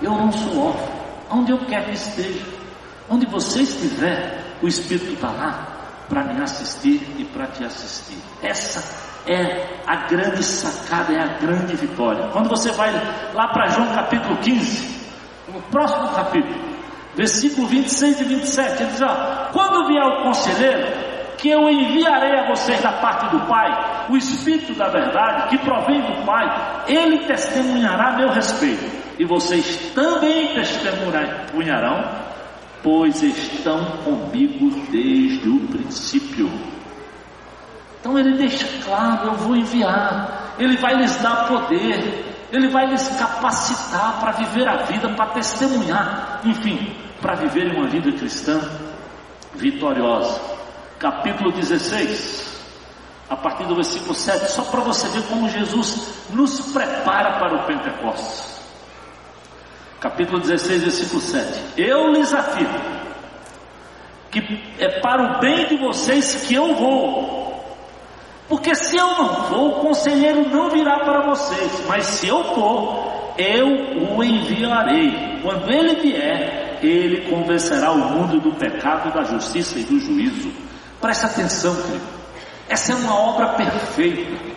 Eu não sou órfão. Onde eu quero que esteja, onde você estiver, o Espírito está lá para me assistir e para te assistir. Essa é a grande sacada, é a grande vitória. Quando você vai lá para João capítulo 15, no próximo capítulo, versículo 26 e 27, ele diz: ó, quando vier o conselheiro, que eu enviarei a vocês da parte do Pai, o Espírito da verdade, que provém do Pai, ele testemunhará meu respeito, e vocês também testemunharão, pois estão comigo desde o princípio. Então ele deixa claro: eu vou enviar, ele vai lhes dar poder, ele vai lhes capacitar para viver a vida, para testemunhar, enfim, para viverem uma vida cristã vitoriosa. Capítulo 16, a partir do versículo 7, só para você ver como Jesus nos prepara para o Pentecostes. Capítulo 16, versículo 7. Eu lhes afirmo que é para o bem de vocês que eu vou. Porque se eu não for, o conselheiro não virá para vocês. Mas se eu for, eu o enviarei. Quando ele vier, ele convencerá o mundo do pecado, da justiça e do juízo. Presta atenção, querido. Essa é uma obra perfeita.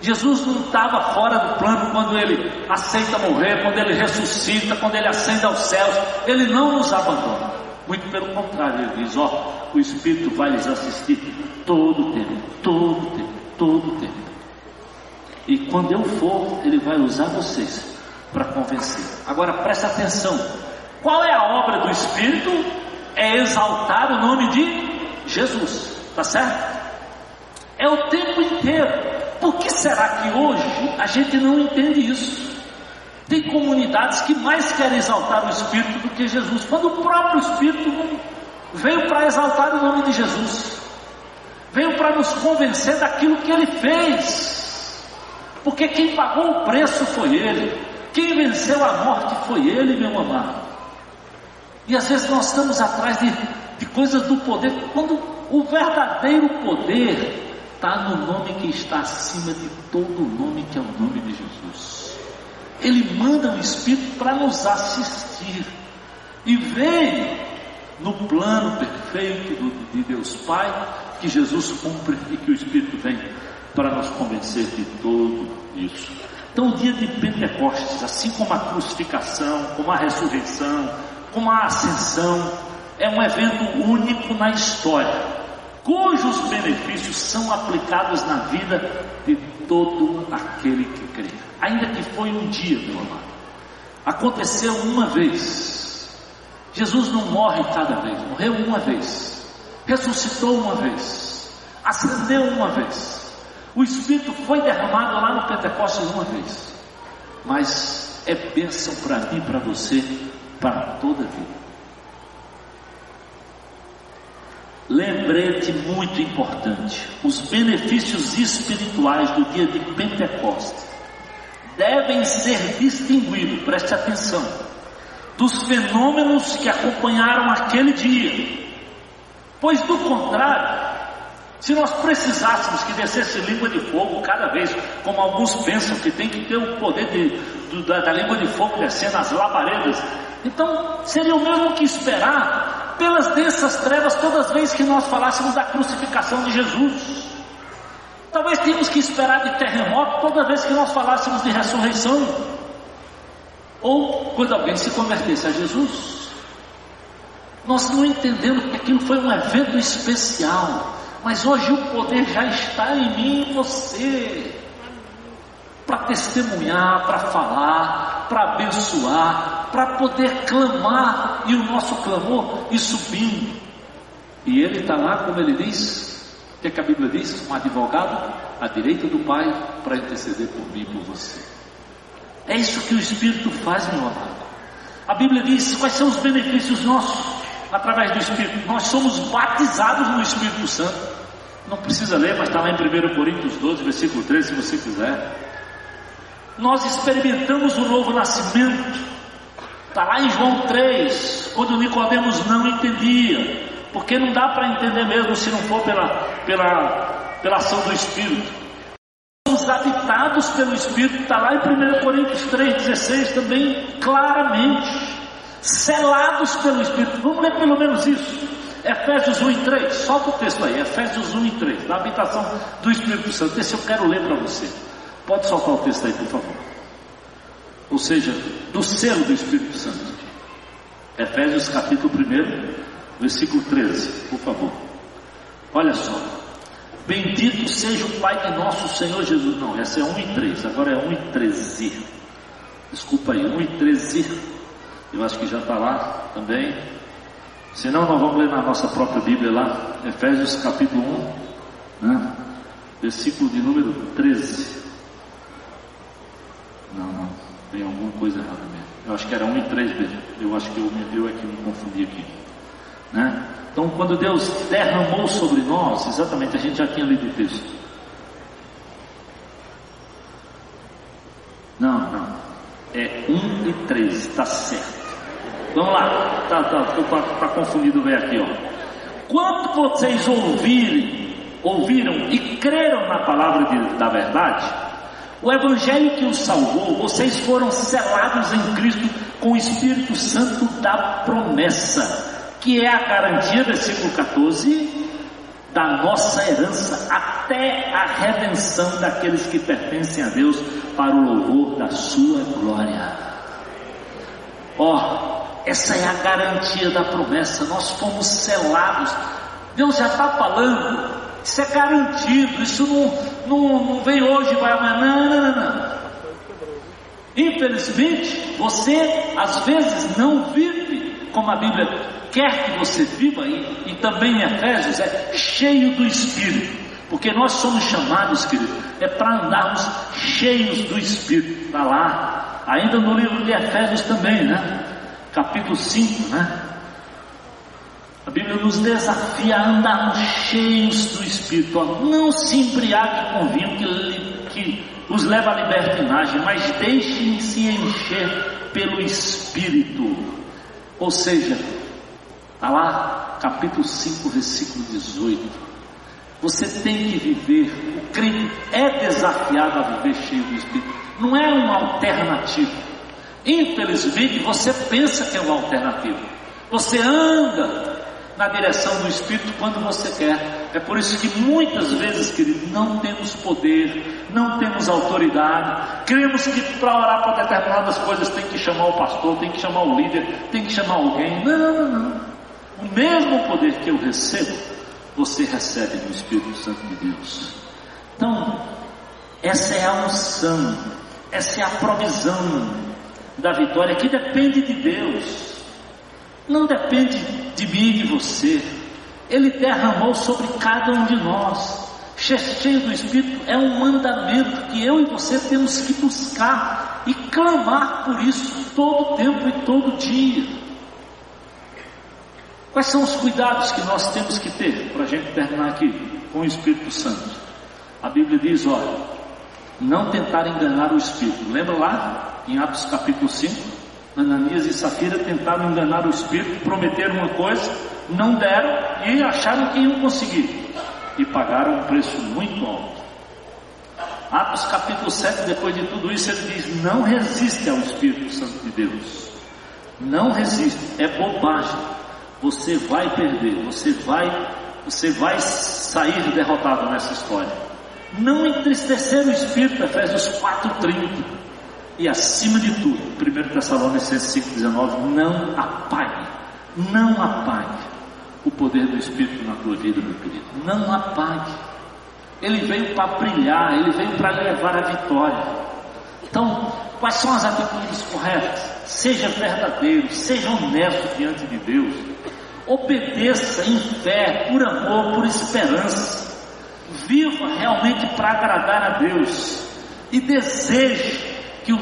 Jesus não estava fora do plano quando ele aceita morrer, quando ele ressuscita, quando ele ascende aos céus. Ele não nos abandona. Muito pelo contrário, ele diz: Ó, o Espírito vai lhes assistir todo o tempo, todo o tempo, todo o tempo. E quando eu for, ele vai usar vocês para convencer. Agora presta atenção: qual é a obra do Espírito? É exaltar o nome de Jesus, tá certo? É o tempo inteiro. Por que será que hoje a gente não entende isso? Tem comunidades que mais querem exaltar o Espírito do que Jesus, quando o próprio Espírito veio para exaltar o nome de Jesus veio para nos convencer daquilo que ele fez. Porque quem pagou o preço foi Ele, quem venceu a morte foi Ele, meu amado. E às vezes nós estamos atrás de, de coisas do poder, quando o verdadeiro poder está no nome que está acima de todo nome, que é o nome de Jesus. Ele manda o Espírito para nos assistir. E vem no plano perfeito de Deus Pai, que Jesus cumpre e que o Espírito vem para nos convencer de tudo isso. Então, o dia de Pentecostes, assim como a crucificação, como a ressurreição, como a ascensão, é um evento único na história, cujos benefícios são aplicados na vida de todo aquele que crê. Ainda que foi um dia, meu amado, aconteceu uma vez. Jesus não morre cada vez, morreu uma vez, ressuscitou uma vez, ascendeu uma vez. O Espírito foi derramado lá no Pentecostes uma vez, mas é bênção para mim para você para toda a vida. Lembrete muito importante: os benefícios espirituais do dia de Pentecostes devem ser distinguidos, preste atenção, dos fenômenos que acompanharam aquele dia, pois do contrário, se nós precisássemos que descesse língua de fogo cada vez, como alguns pensam que tem que ter o poder de, da, da língua de fogo descer nas labaredas, então seria o mesmo que esperar pelas densas trevas todas as vezes que nós falássemos da crucificação de Jesus. Talvez tínhamos que esperar de terremoto toda vez que nós falássemos de ressurreição. Ou quando alguém se convertesse a Jesus. Nós não entendemos que aquilo foi um evento especial. Mas hoje o poder já está em mim e você para testemunhar, para falar, para abençoar, para poder clamar e o nosso clamor ir subindo. E ele está lá, como ele diz, o que, é que a Bíblia diz? Um advogado à direita do Pai para interceder por mim e por você. É isso que o Espírito faz, meu amado. A Bíblia diz quais são os benefícios nossos através do Espírito. Nós somos batizados no Espírito Santo. Não precisa ler, mas está lá em 1 Coríntios 12, versículo 13, se você quiser. Nós experimentamos o novo nascimento. Está lá em João 3, quando Nicodemos não entendia. Porque não dá para entender mesmo se não for pela, pela, pela ação do Espírito. Somos habitados pelo Espírito, está lá em 1 Coríntios 3,16 também, claramente selados pelo Espírito. Vamos ler pelo menos isso. Efésios 1 e 3, solta o texto aí, Efésios 1 e 3, da habitação do Espírito Santo. Esse eu quero ler para você. Pode soltar o texto aí, por favor. Ou seja, do selo do Espírito Santo. Efésios capítulo 1, versículo 13, por favor. Olha só. Bendito seja o Pai de nosso Senhor Jesus. Não, essa é 1 e 3, agora é 1 e 13. Desculpa aí, 1 e 13 eu acho que já está lá também. Se não, nós vamos ler na nossa própria Bíblia lá, Efésios capítulo 1, né? versículo de número 13. Não, não, tem alguma coisa errada mesmo. Eu acho que era 1 e 3 mesmo. Eu acho que eu, eu é que me confundi aqui. Né? Então, quando Deus derramou sobre nós, exatamente, a gente já tinha lido o texto. Não, não. É 1 e 3, está certo. Vamos lá, tá, tá, tá, tá confundido ver aqui, ó. Quando vocês ouvirem, ouviram e creram na palavra de, da verdade, o evangelho que os salvou, vocês foram selados em Cristo com o Espírito Santo da promessa, que é a garantia, versículo 14, da nossa herança até a redenção daqueles que pertencem a Deus para o louvor da sua glória. Ó, essa é a garantia da promessa. Nós fomos selados. Deus já está falando. Isso é garantido. Isso não, não, não vem hoje, vai amanhã. Não, não, não. Infelizmente, você às vezes não vive como a Bíblia quer que você viva, e, e também em Efésios é cheio do Espírito. Porque nós somos chamados, querido, é para andarmos cheios do Espírito. Está lá, ainda no livro de Efésios também, né? capítulo 5, né? A Bíblia nos desafia a andarmos cheios do Espírito, não se embriague com vinho que, que os leva à libertinagem, mas deixem-se encher pelo Espírito. Ou seja, está lá, capítulo 5, versículo 18. Você tem que viver, o crente é desafiado a viver cheio do Espírito, não é uma alternativa. Infelizmente, você pensa que é uma alternativa. Você anda na direção do Espírito quando você quer. É por isso que muitas vezes, querido, não temos poder, não temos autoridade. Cremos que para orar para determinadas coisas tem que chamar o pastor, tem que chamar o líder, tem que chamar alguém. Não, não, não. O mesmo poder que eu recebo, você recebe do Espírito Santo de Deus. Então, essa é a unção, essa é a provisão da vitória que depende de Deus. Não depende de mim e de você. Ele derramou sobre cada um de nós. Cheio do Espírito é um mandamento que eu e você temos que buscar e clamar por isso todo tempo e todo dia. Quais são os cuidados que nós temos que ter para a gente terminar aqui com o Espírito Santo? A Bíblia diz: olha, não tentar enganar o Espírito. Lembra lá em Atos capítulo 5? Ananias e Safira tentaram enganar o Espírito, prometeram uma coisa, não deram e acharam que iam conseguir. E pagaram um preço muito alto. Atos capítulo 7, depois de tudo isso, ele diz: Não resiste ao Espírito Santo de Deus. Não resiste, é bobagem. Você vai perder, você vai, você vai sair derrotado nessa história. Não entristecer o Espírito, Efésios 4,30. E acima de tudo, 1 Tessalonicenses 5,19, não apague, não apague o poder do Espírito na tua vida, meu querido. Não apague. Ele veio para brilhar, ele veio para levar a vitória. Então, quais são as atitudes corretas? Seja verdadeiro, seja honesto diante de Deus. Obedeça em fé, por amor, por esperança. Viva realmente para agradar a Deus. E deseje que o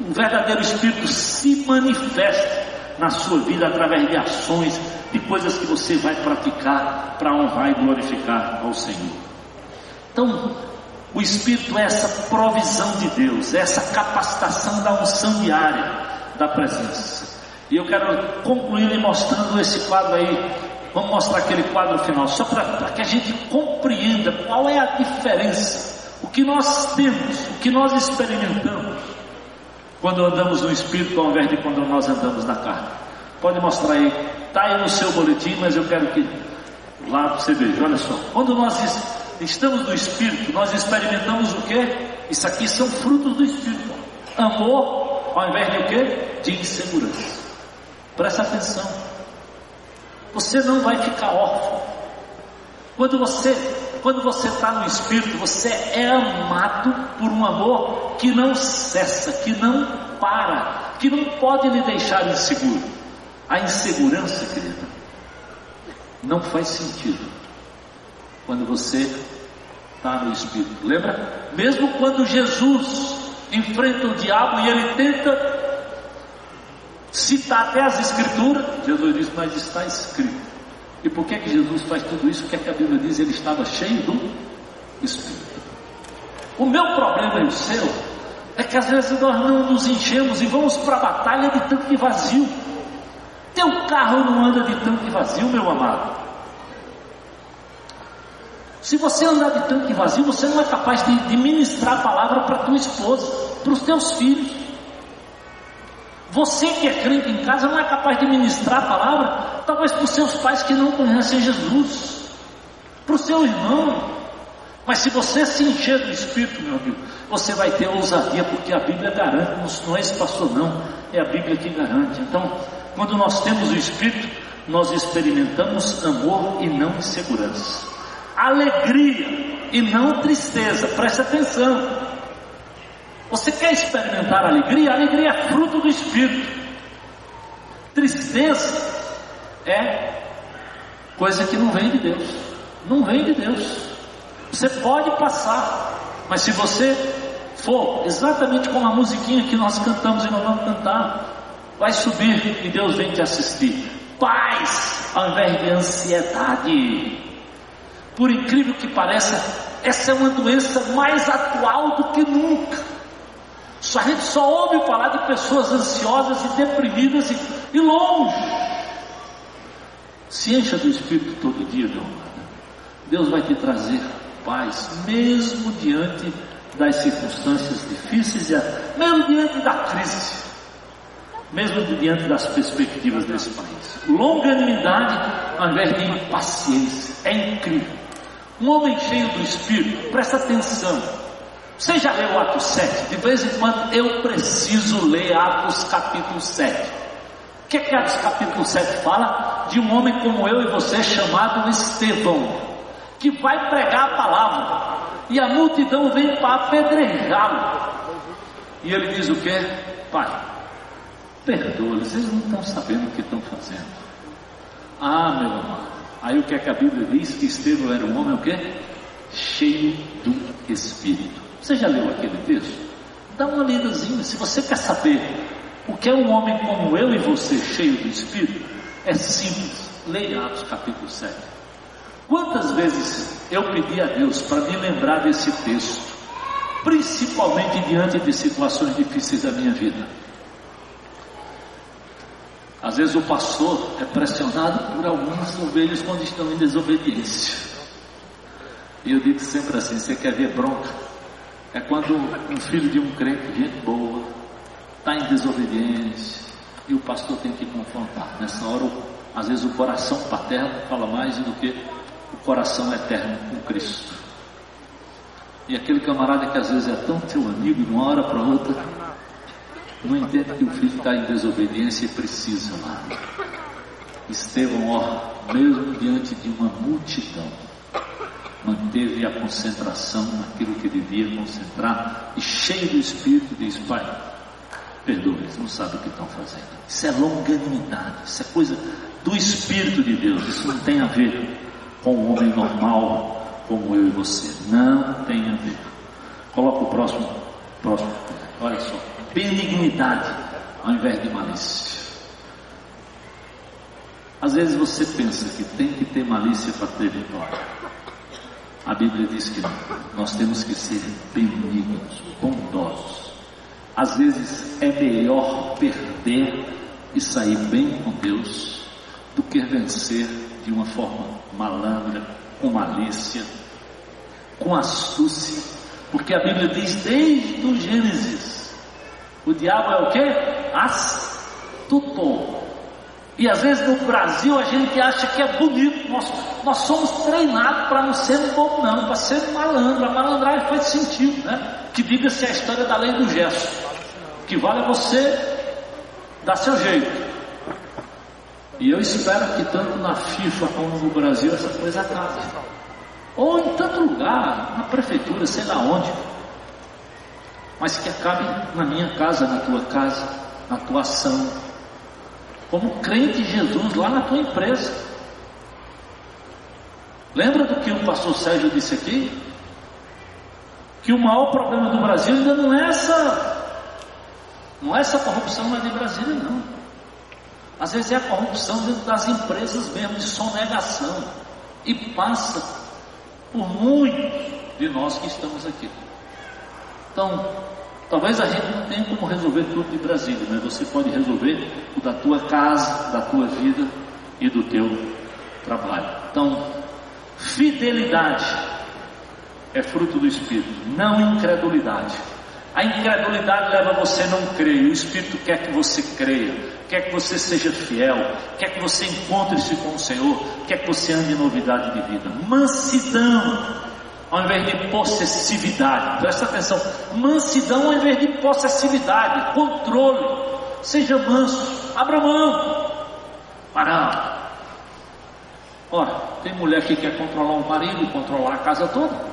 verdadeiro Espírito se manifeste na sua vida através de ações, de coisas que você vai praticar para honrar e glorificar ao Senhor. Então, o Espírito é essa provisão de Deus, é essa capacitação da unção diária da presença. E eu quero concluir mostrando esse quadro aí. Vamos mostrar aquele quadro final, só para que a gente compreenda qual é a diferença, o que nós temos, o que nós experimentamos quando andamos no Espírito ao invés de quando nós andamos na carne. Pode mostrar aí, está aí no seu boletim, mas eu quero que lá você veja, olha só. Quando nós estamos no Espírito, nós experimentamos o que? Isso aqui são frutos do Espírito. Amor, ao invés de o que? De insegurança. Presta atenção. Você não vai ficar órfão. Quando você quando você está no Espírito, você é amado por um amor que não cessa, que não para, que não pode lhe deixar inseguro. A insegurança, querida, não faz sentido quando você está no Espírito. Lembra? Mesmo quando Jesus enfrenta o diabo e ele tenta citar até as Escrituras, Jesus diz: Mas está escrito. E por que, que Jesus faz tudo isso? Porque é a Bíblia diz ele estava cheio do Espírito. O meu problema e o seu é que às vezes nós não nos enchemos e vamos para a batalha de tanque vazio. Teu carro não anda de tanque vazio, meu amado. Se você andar de tanque vazio, você não é capaz de, de ministrar a palavra para tua esposa, para os teus filhos. Você que é crente em casa não é capaz de ministrar a palavra, talvez para os seus pais que não conhecem Jesus, para o seu irmão. Mas se você se encher do Espírito, meu amigo, você vai ter ousadia, porque a Bíblia garante, não é esse pastor não, é a Bíblia que garante. Então, quando nós temos o Espírito, nós experimentamos amor e não insegurança, alegria e não tristeza, preste atenção. Você quer experimentar alegria? A alegria é fruto do Espírito. Tristeza é coisa que não vem de Deus. Não vem de Deus. Você pode passar, mas se você for exatamente como a musiquinha que nós cantamos e nós vamos cantar, vai subir e Deus vem te assistir. Paz ao invés de ansiedade. Por incrível que pareça, essa é uma doença mais atual do que nunca. A gente só ouve falar de pessoas ansiosas e deprimidas e, e longe. Se encha do Espírito todo dia, meu amado. Deus vai te trazer paz, mesmo diante das circunstâncias difíceis, mesmo diante da crise, mesmo diante das perspectivas desse país. Longanimidade ao invés de impaciência, é incrível. Um homem cheio do Espírito, presta atenção. Você já leu Atos 7? De vez em quando eu preciso ler Atos capítulo 7. O que, é que Atos capítulo 7 fala? De um homem como eu e você chamado Estevão que vai pregar a palavra, e a multidão vem para apedrejá-lo. E ele diz o que? Pai, perdoa-lhes, eles não estão sabendo o que estão fazendo. Ah, meu amado. Aí o que é que a Bíblia diz? Que Estevão era um homem o quê? Cheio do Espírito. Você já leu aquele texto? Dá uma lidazinha. Se você quer saber o que é um homem como eu e você, cheio do Espírito, é simples. Leia Atos capítulo 7. Quantas vezes eu pedi a Deus para me lembrar desse texto, principalmente diante de situações difíceis da minha vida. Às vezes o pastor é pressionado por algumas ovelhas quando estão em desobediência. E eu digo sempre assim: você quer ver bronca? É quando um filho de um crente, gente boa, está em desobediência e o pastor tem que confrontar. Nessa hora, às vezes o coração paterno fala mais do que o coração eterno com Cristo. E aquele camarada que às vezes é tão teu amigo, de uma hora para outra, não entende que o filho está em desobediência e precisa lá. Estevão, ó, mesmo diante de uma multidão, manteve a concentração naquilo que devia concentrar e cheio do Espírito diz: Pai, perdoa, eles não sabem o que estão fazendo. Isso é longanimidade, isso é coisa do Espírito de Deus, isso não tem a ver com um homem normal como eu e você. Não tem a ver. Coloca o próximo, próximo. Olha só, benignidade ao invés de malícia. Às vezes você pensa que tem que ter malícia para ter vitória. A Bíblia diz que. Nós temos que ser benignos, bondosos. Às vezes é melhor perder e sair bem com Deus do que vencer de uma forma malandra, com malícia, com astúcia, porque a Bíblia diz desde o Gênesis: o diabo é o que? Astuto. E às vezes no Brasil a gente acha que é bonito, nós, nós somos treinados para não ser bom, não, para ser malandro. A malandragem faz sentido, né? Que diga-se a história da lei do gesto, que vale você dar seu jeito. E eu espero que tanto na FIFA como no Brasil essa coisa acabe. Ou em tanto lugar, na prefeitura, sei lá onde. Mas que acabe na minha casa, na tua casa, na tua ação. Como crente Jesus lá na tua empresa. Lembra do que o pastor Sérgio disse aqui? Que o maior problema do Brasil ainda não é essa, não é essa corrupção lá de Brasília, não. Às vezes é a corrupção dentro das empresas mesmo, de sonegação. E passa por muitos de nós que estamos aqui. Então, talvez a gente não tenha como resolver tudo de Brasília, mas você pode resolver o da tua casa, da tua vida e do teu trabalho. Então, fidelidade é fruto do Espírito, não incredulidade. A incredulidade leva você a não crer, o Espírito quer que você creia quer que você seja fiel, quer que você encontre-se com o Senhor, quer que você ande em novidade de vida. Mansidão, ao invés de possessividade, presta atenção, mansidão ao invés de possessividade, controle, seja manso, abra mão, para. Ora, tem mulher que quer controlar o marido, controlar a casa toda.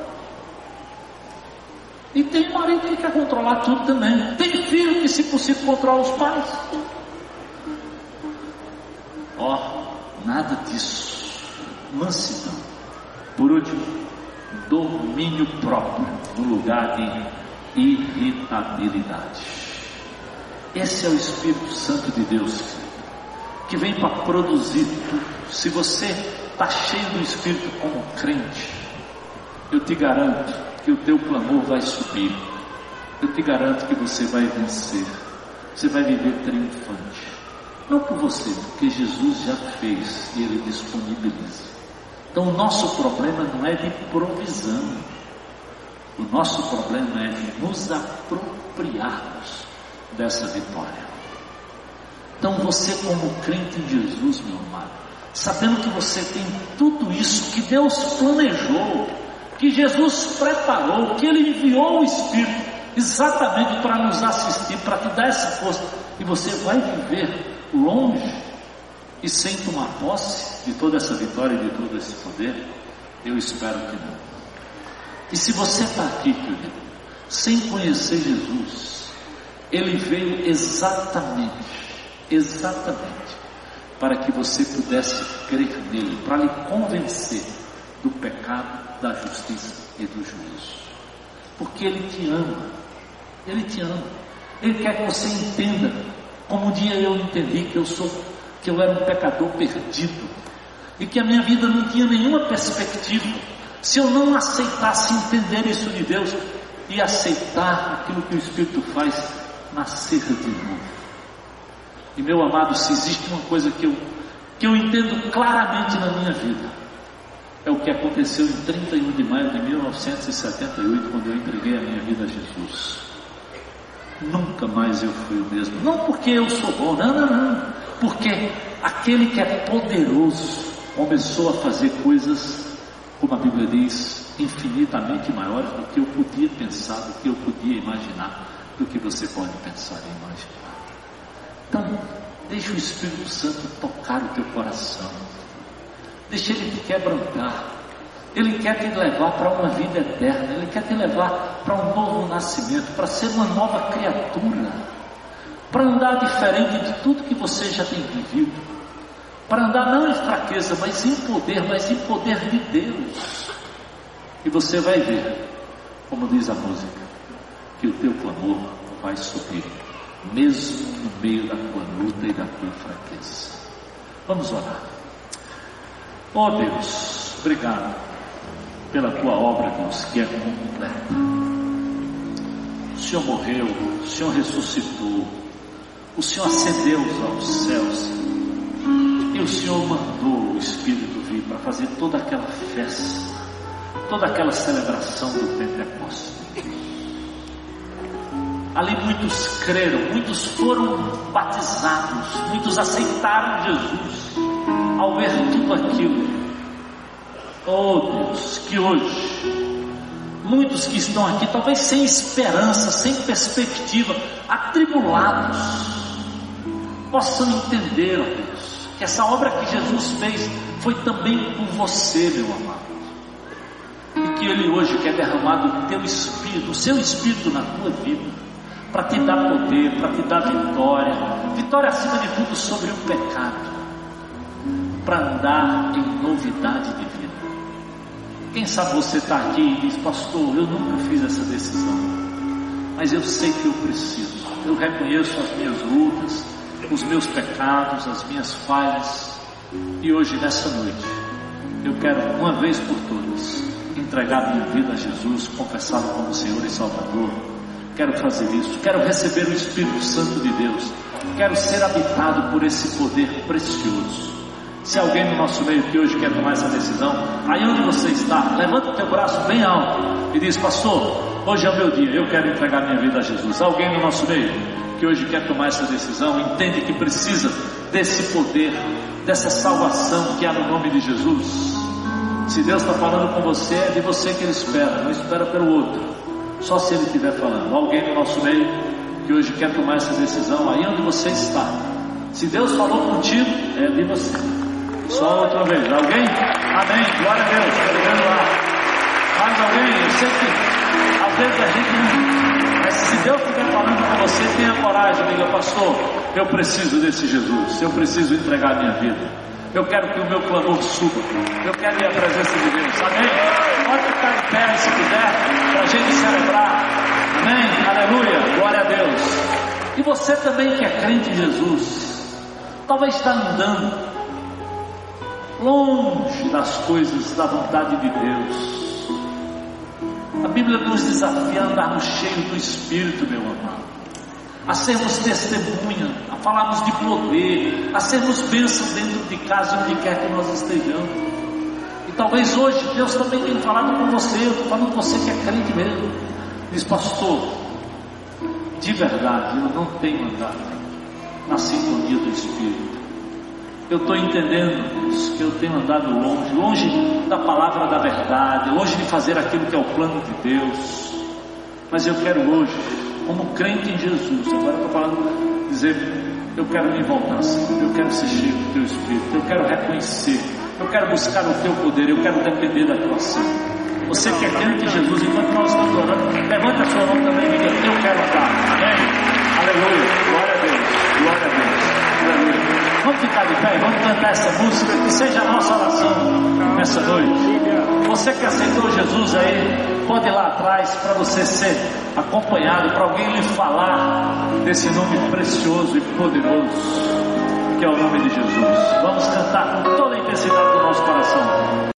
E tem marido que quer controlar tudo também. Tem filho que, se possível, controla os pais. Ó, oh, nada disso. Mansidão. Por último, domínio próprio no lugar de irritabilidade. Esse é o Espírito Santo de Deus que vem para produzir tudo. Se você está cheio do Espírito como crente, eu te garanto que o teu clamor vai subir. Eu te garanto que você vai vencer. Você vai viver triunfante. Não por você, porque Jesus já fez e Ele disponibiliza. Então o nosso problema não é de provisão. O nosso problema é de nos apropriarmos dessa vitória. Então você como crente em Jesus, meu amado, sabendo que você tem tudo isso que Deus planejou, que Jesus preparou, que Ele enviou o Espírito exatamente para nos assistir, para te dar essa força, e você vai viver longe e sem tomar posse de toda essa vitória e de todo esse poder? Eu espero que não. E se você está aqui, querido, sem conhecer Jesus, ele veio exatamente, exatamente, para que você pudesse crer nele, para lhe convencer do pecado, da justiça e do juízo. Porque ele te ama, ele te ama, ele quer que você entenda como um dia eu entendi que eu sou, que eu era um pecador perdido e que a minha vida não tinha nenhuma perspectiva se eu não aceitasse entender isso de Deus e aceitar aquilo que o Espírito faz nascer de novo. E meu amado, se existe uma coisa que eu, que eu entendo claramente na minha vida, é o que aconteceu em 31 de maio de 1978, quando eu entreguei a minha vida a Jesus. Nunca mais eu fui o mesmo. Não porque eu sou bom, não, não, não. Porque aquele que é poderoso começou a fazer coisas, como a Bíblia diz, infinitamente maiores do que eu podia pensar, do que eu podia imaginar, do que você pode pensar e imaginar. Então, deixa o Espírito Santo tocar o teu coração. Deixa ele te quebrantar. Ele quer te levar para uma vida eterna, Ele quer te levar para um novo nascimento, para ser uma nova criatura, para andar diferente de tudo que você já tem vivido, para andar não em fraqueza, mas em poder, mas em poder de Deus. E você vai ver, como diz a música, que o teu clamor vai subir, mesmo no meio da tua luta e da tua fraqueza. Vamos orar. Oh Deus, obrigado pela tua obra, Deus, que é completa. O Senhor morreu, o Senhor ressuscitou, o Senhor ascendeu aos céus, e o Senhor mandou o Espírito vir para fazer toda aquela festa, toda aquela celebração do Pentecostes. Ali muitos creram, muitos foram batizados, muitos aceitaram Jesus ao ver tudo aquilo Oh Deus, que hoje muitos que estão aqui, talvez sem esperança, sem perspectiva, atribulados, possam entender, oh Deus, que essa obra que Jesus fez foi também por você, meu amado. E que Ele hoje quer derramar o teu espírito, o seu espírito na tua vida, para te dar poder, para te dar vitória, vitória acima de tudo sobre o pecado, para andar em novidade de vida. Quem sabe você está aqui e diz, pastor, eu nunca fiz essa decisão, mas eu sei que eu preciso. Eu reconheço as minhas lutas, os meus pecados, as minhas falhas, e hoje, nessa noite, eu quero, uma vez por todas, entregar minha vida a Jesus, confessá-lo como Senhor e Salvador. Quero fazer isso, quero receber o Espírito Santo de Deus, quero ser habitado por esse poder precioso. Se alguém no nosso meio que hoje quer tomar essa decisão, aí onde você está, levanta o teu braço bem alto e diz: Pastor, hoje é o meu dia, eu quero entregar minha vida a Jesus. Alguém no nosso meio que hoje quer tomar essa decisão, entende que precisa desse poder, dessa salvação que há no nome de Jesus. Se Deus está falando com você, é de você que Ele espera, não espera pelo outro. Só se Ele estiver falando. Alguém no nosso meio que hoje quer tomar essa decisão, aí onde você está. Se Deus falou contigo, é de você. Só outra vez. Alguém? Amém. Glória a Deus. Estou lá. Mais alguém? Eu sei que às vezes a gente não. Mas se Deus estiver falando com você, tenha coragem, diga, pastor, eu preciso desse Jesus. Eu preciso entregar a minha vida. Eu quero que o meu clamor suba. Eu quero ir à presença de Deus. Amém? Pode ficar em pé se quiser, para a gente celebrar. Amém? Aleluia. Glória a Deus. E você também que é crente em Jesus, talvez está andando longe das coisas da vontade de Deus. A Bíblia nos desafia a andarmos cheios do Espírito, meu amado, a sermos testemunha, a falarmos de poder, a sermos bênçãos dentro de casa, onde quer que nós estejamos. E talvez hoje Deus também tenha falado com você, eu estou falando com você que é crente mesmo. Diz, pastor, de verdade, eu não tenho andado na sintonia do Espírito. Eu estou entendendo que eu tenho andado longe, longe da palavra da verdade, longe de fazer aquilo que é o plano de Deus. Mas eu quero hoje, como crente em Jesus, agora estou falando, dizer, eu quero me voltar, Senhor, eu quero ser cheio do Teu Espírito, eu quero reconhecer, eu quero buscar o Teu poder, eu quero depender da Tua ação. Você que é crente em Jesus, enquanto nós estamos orando, levanta a sua mão também e diga, eu quero andar. Amém? Aleluia. Glória a Deus. Glória a Deus. Aleluia. Vamos ficar de pé, vamos cantar essa música, que seja a nossa oração nessa noite. Você que aceitou Jesus aí, pode ir lá atrás para você ser acompanhado, para alguém lhe falar desse nome precioso e poderoso, que é o nome de Jesus. Vamos cantar com toda a intensidade do nosso coração.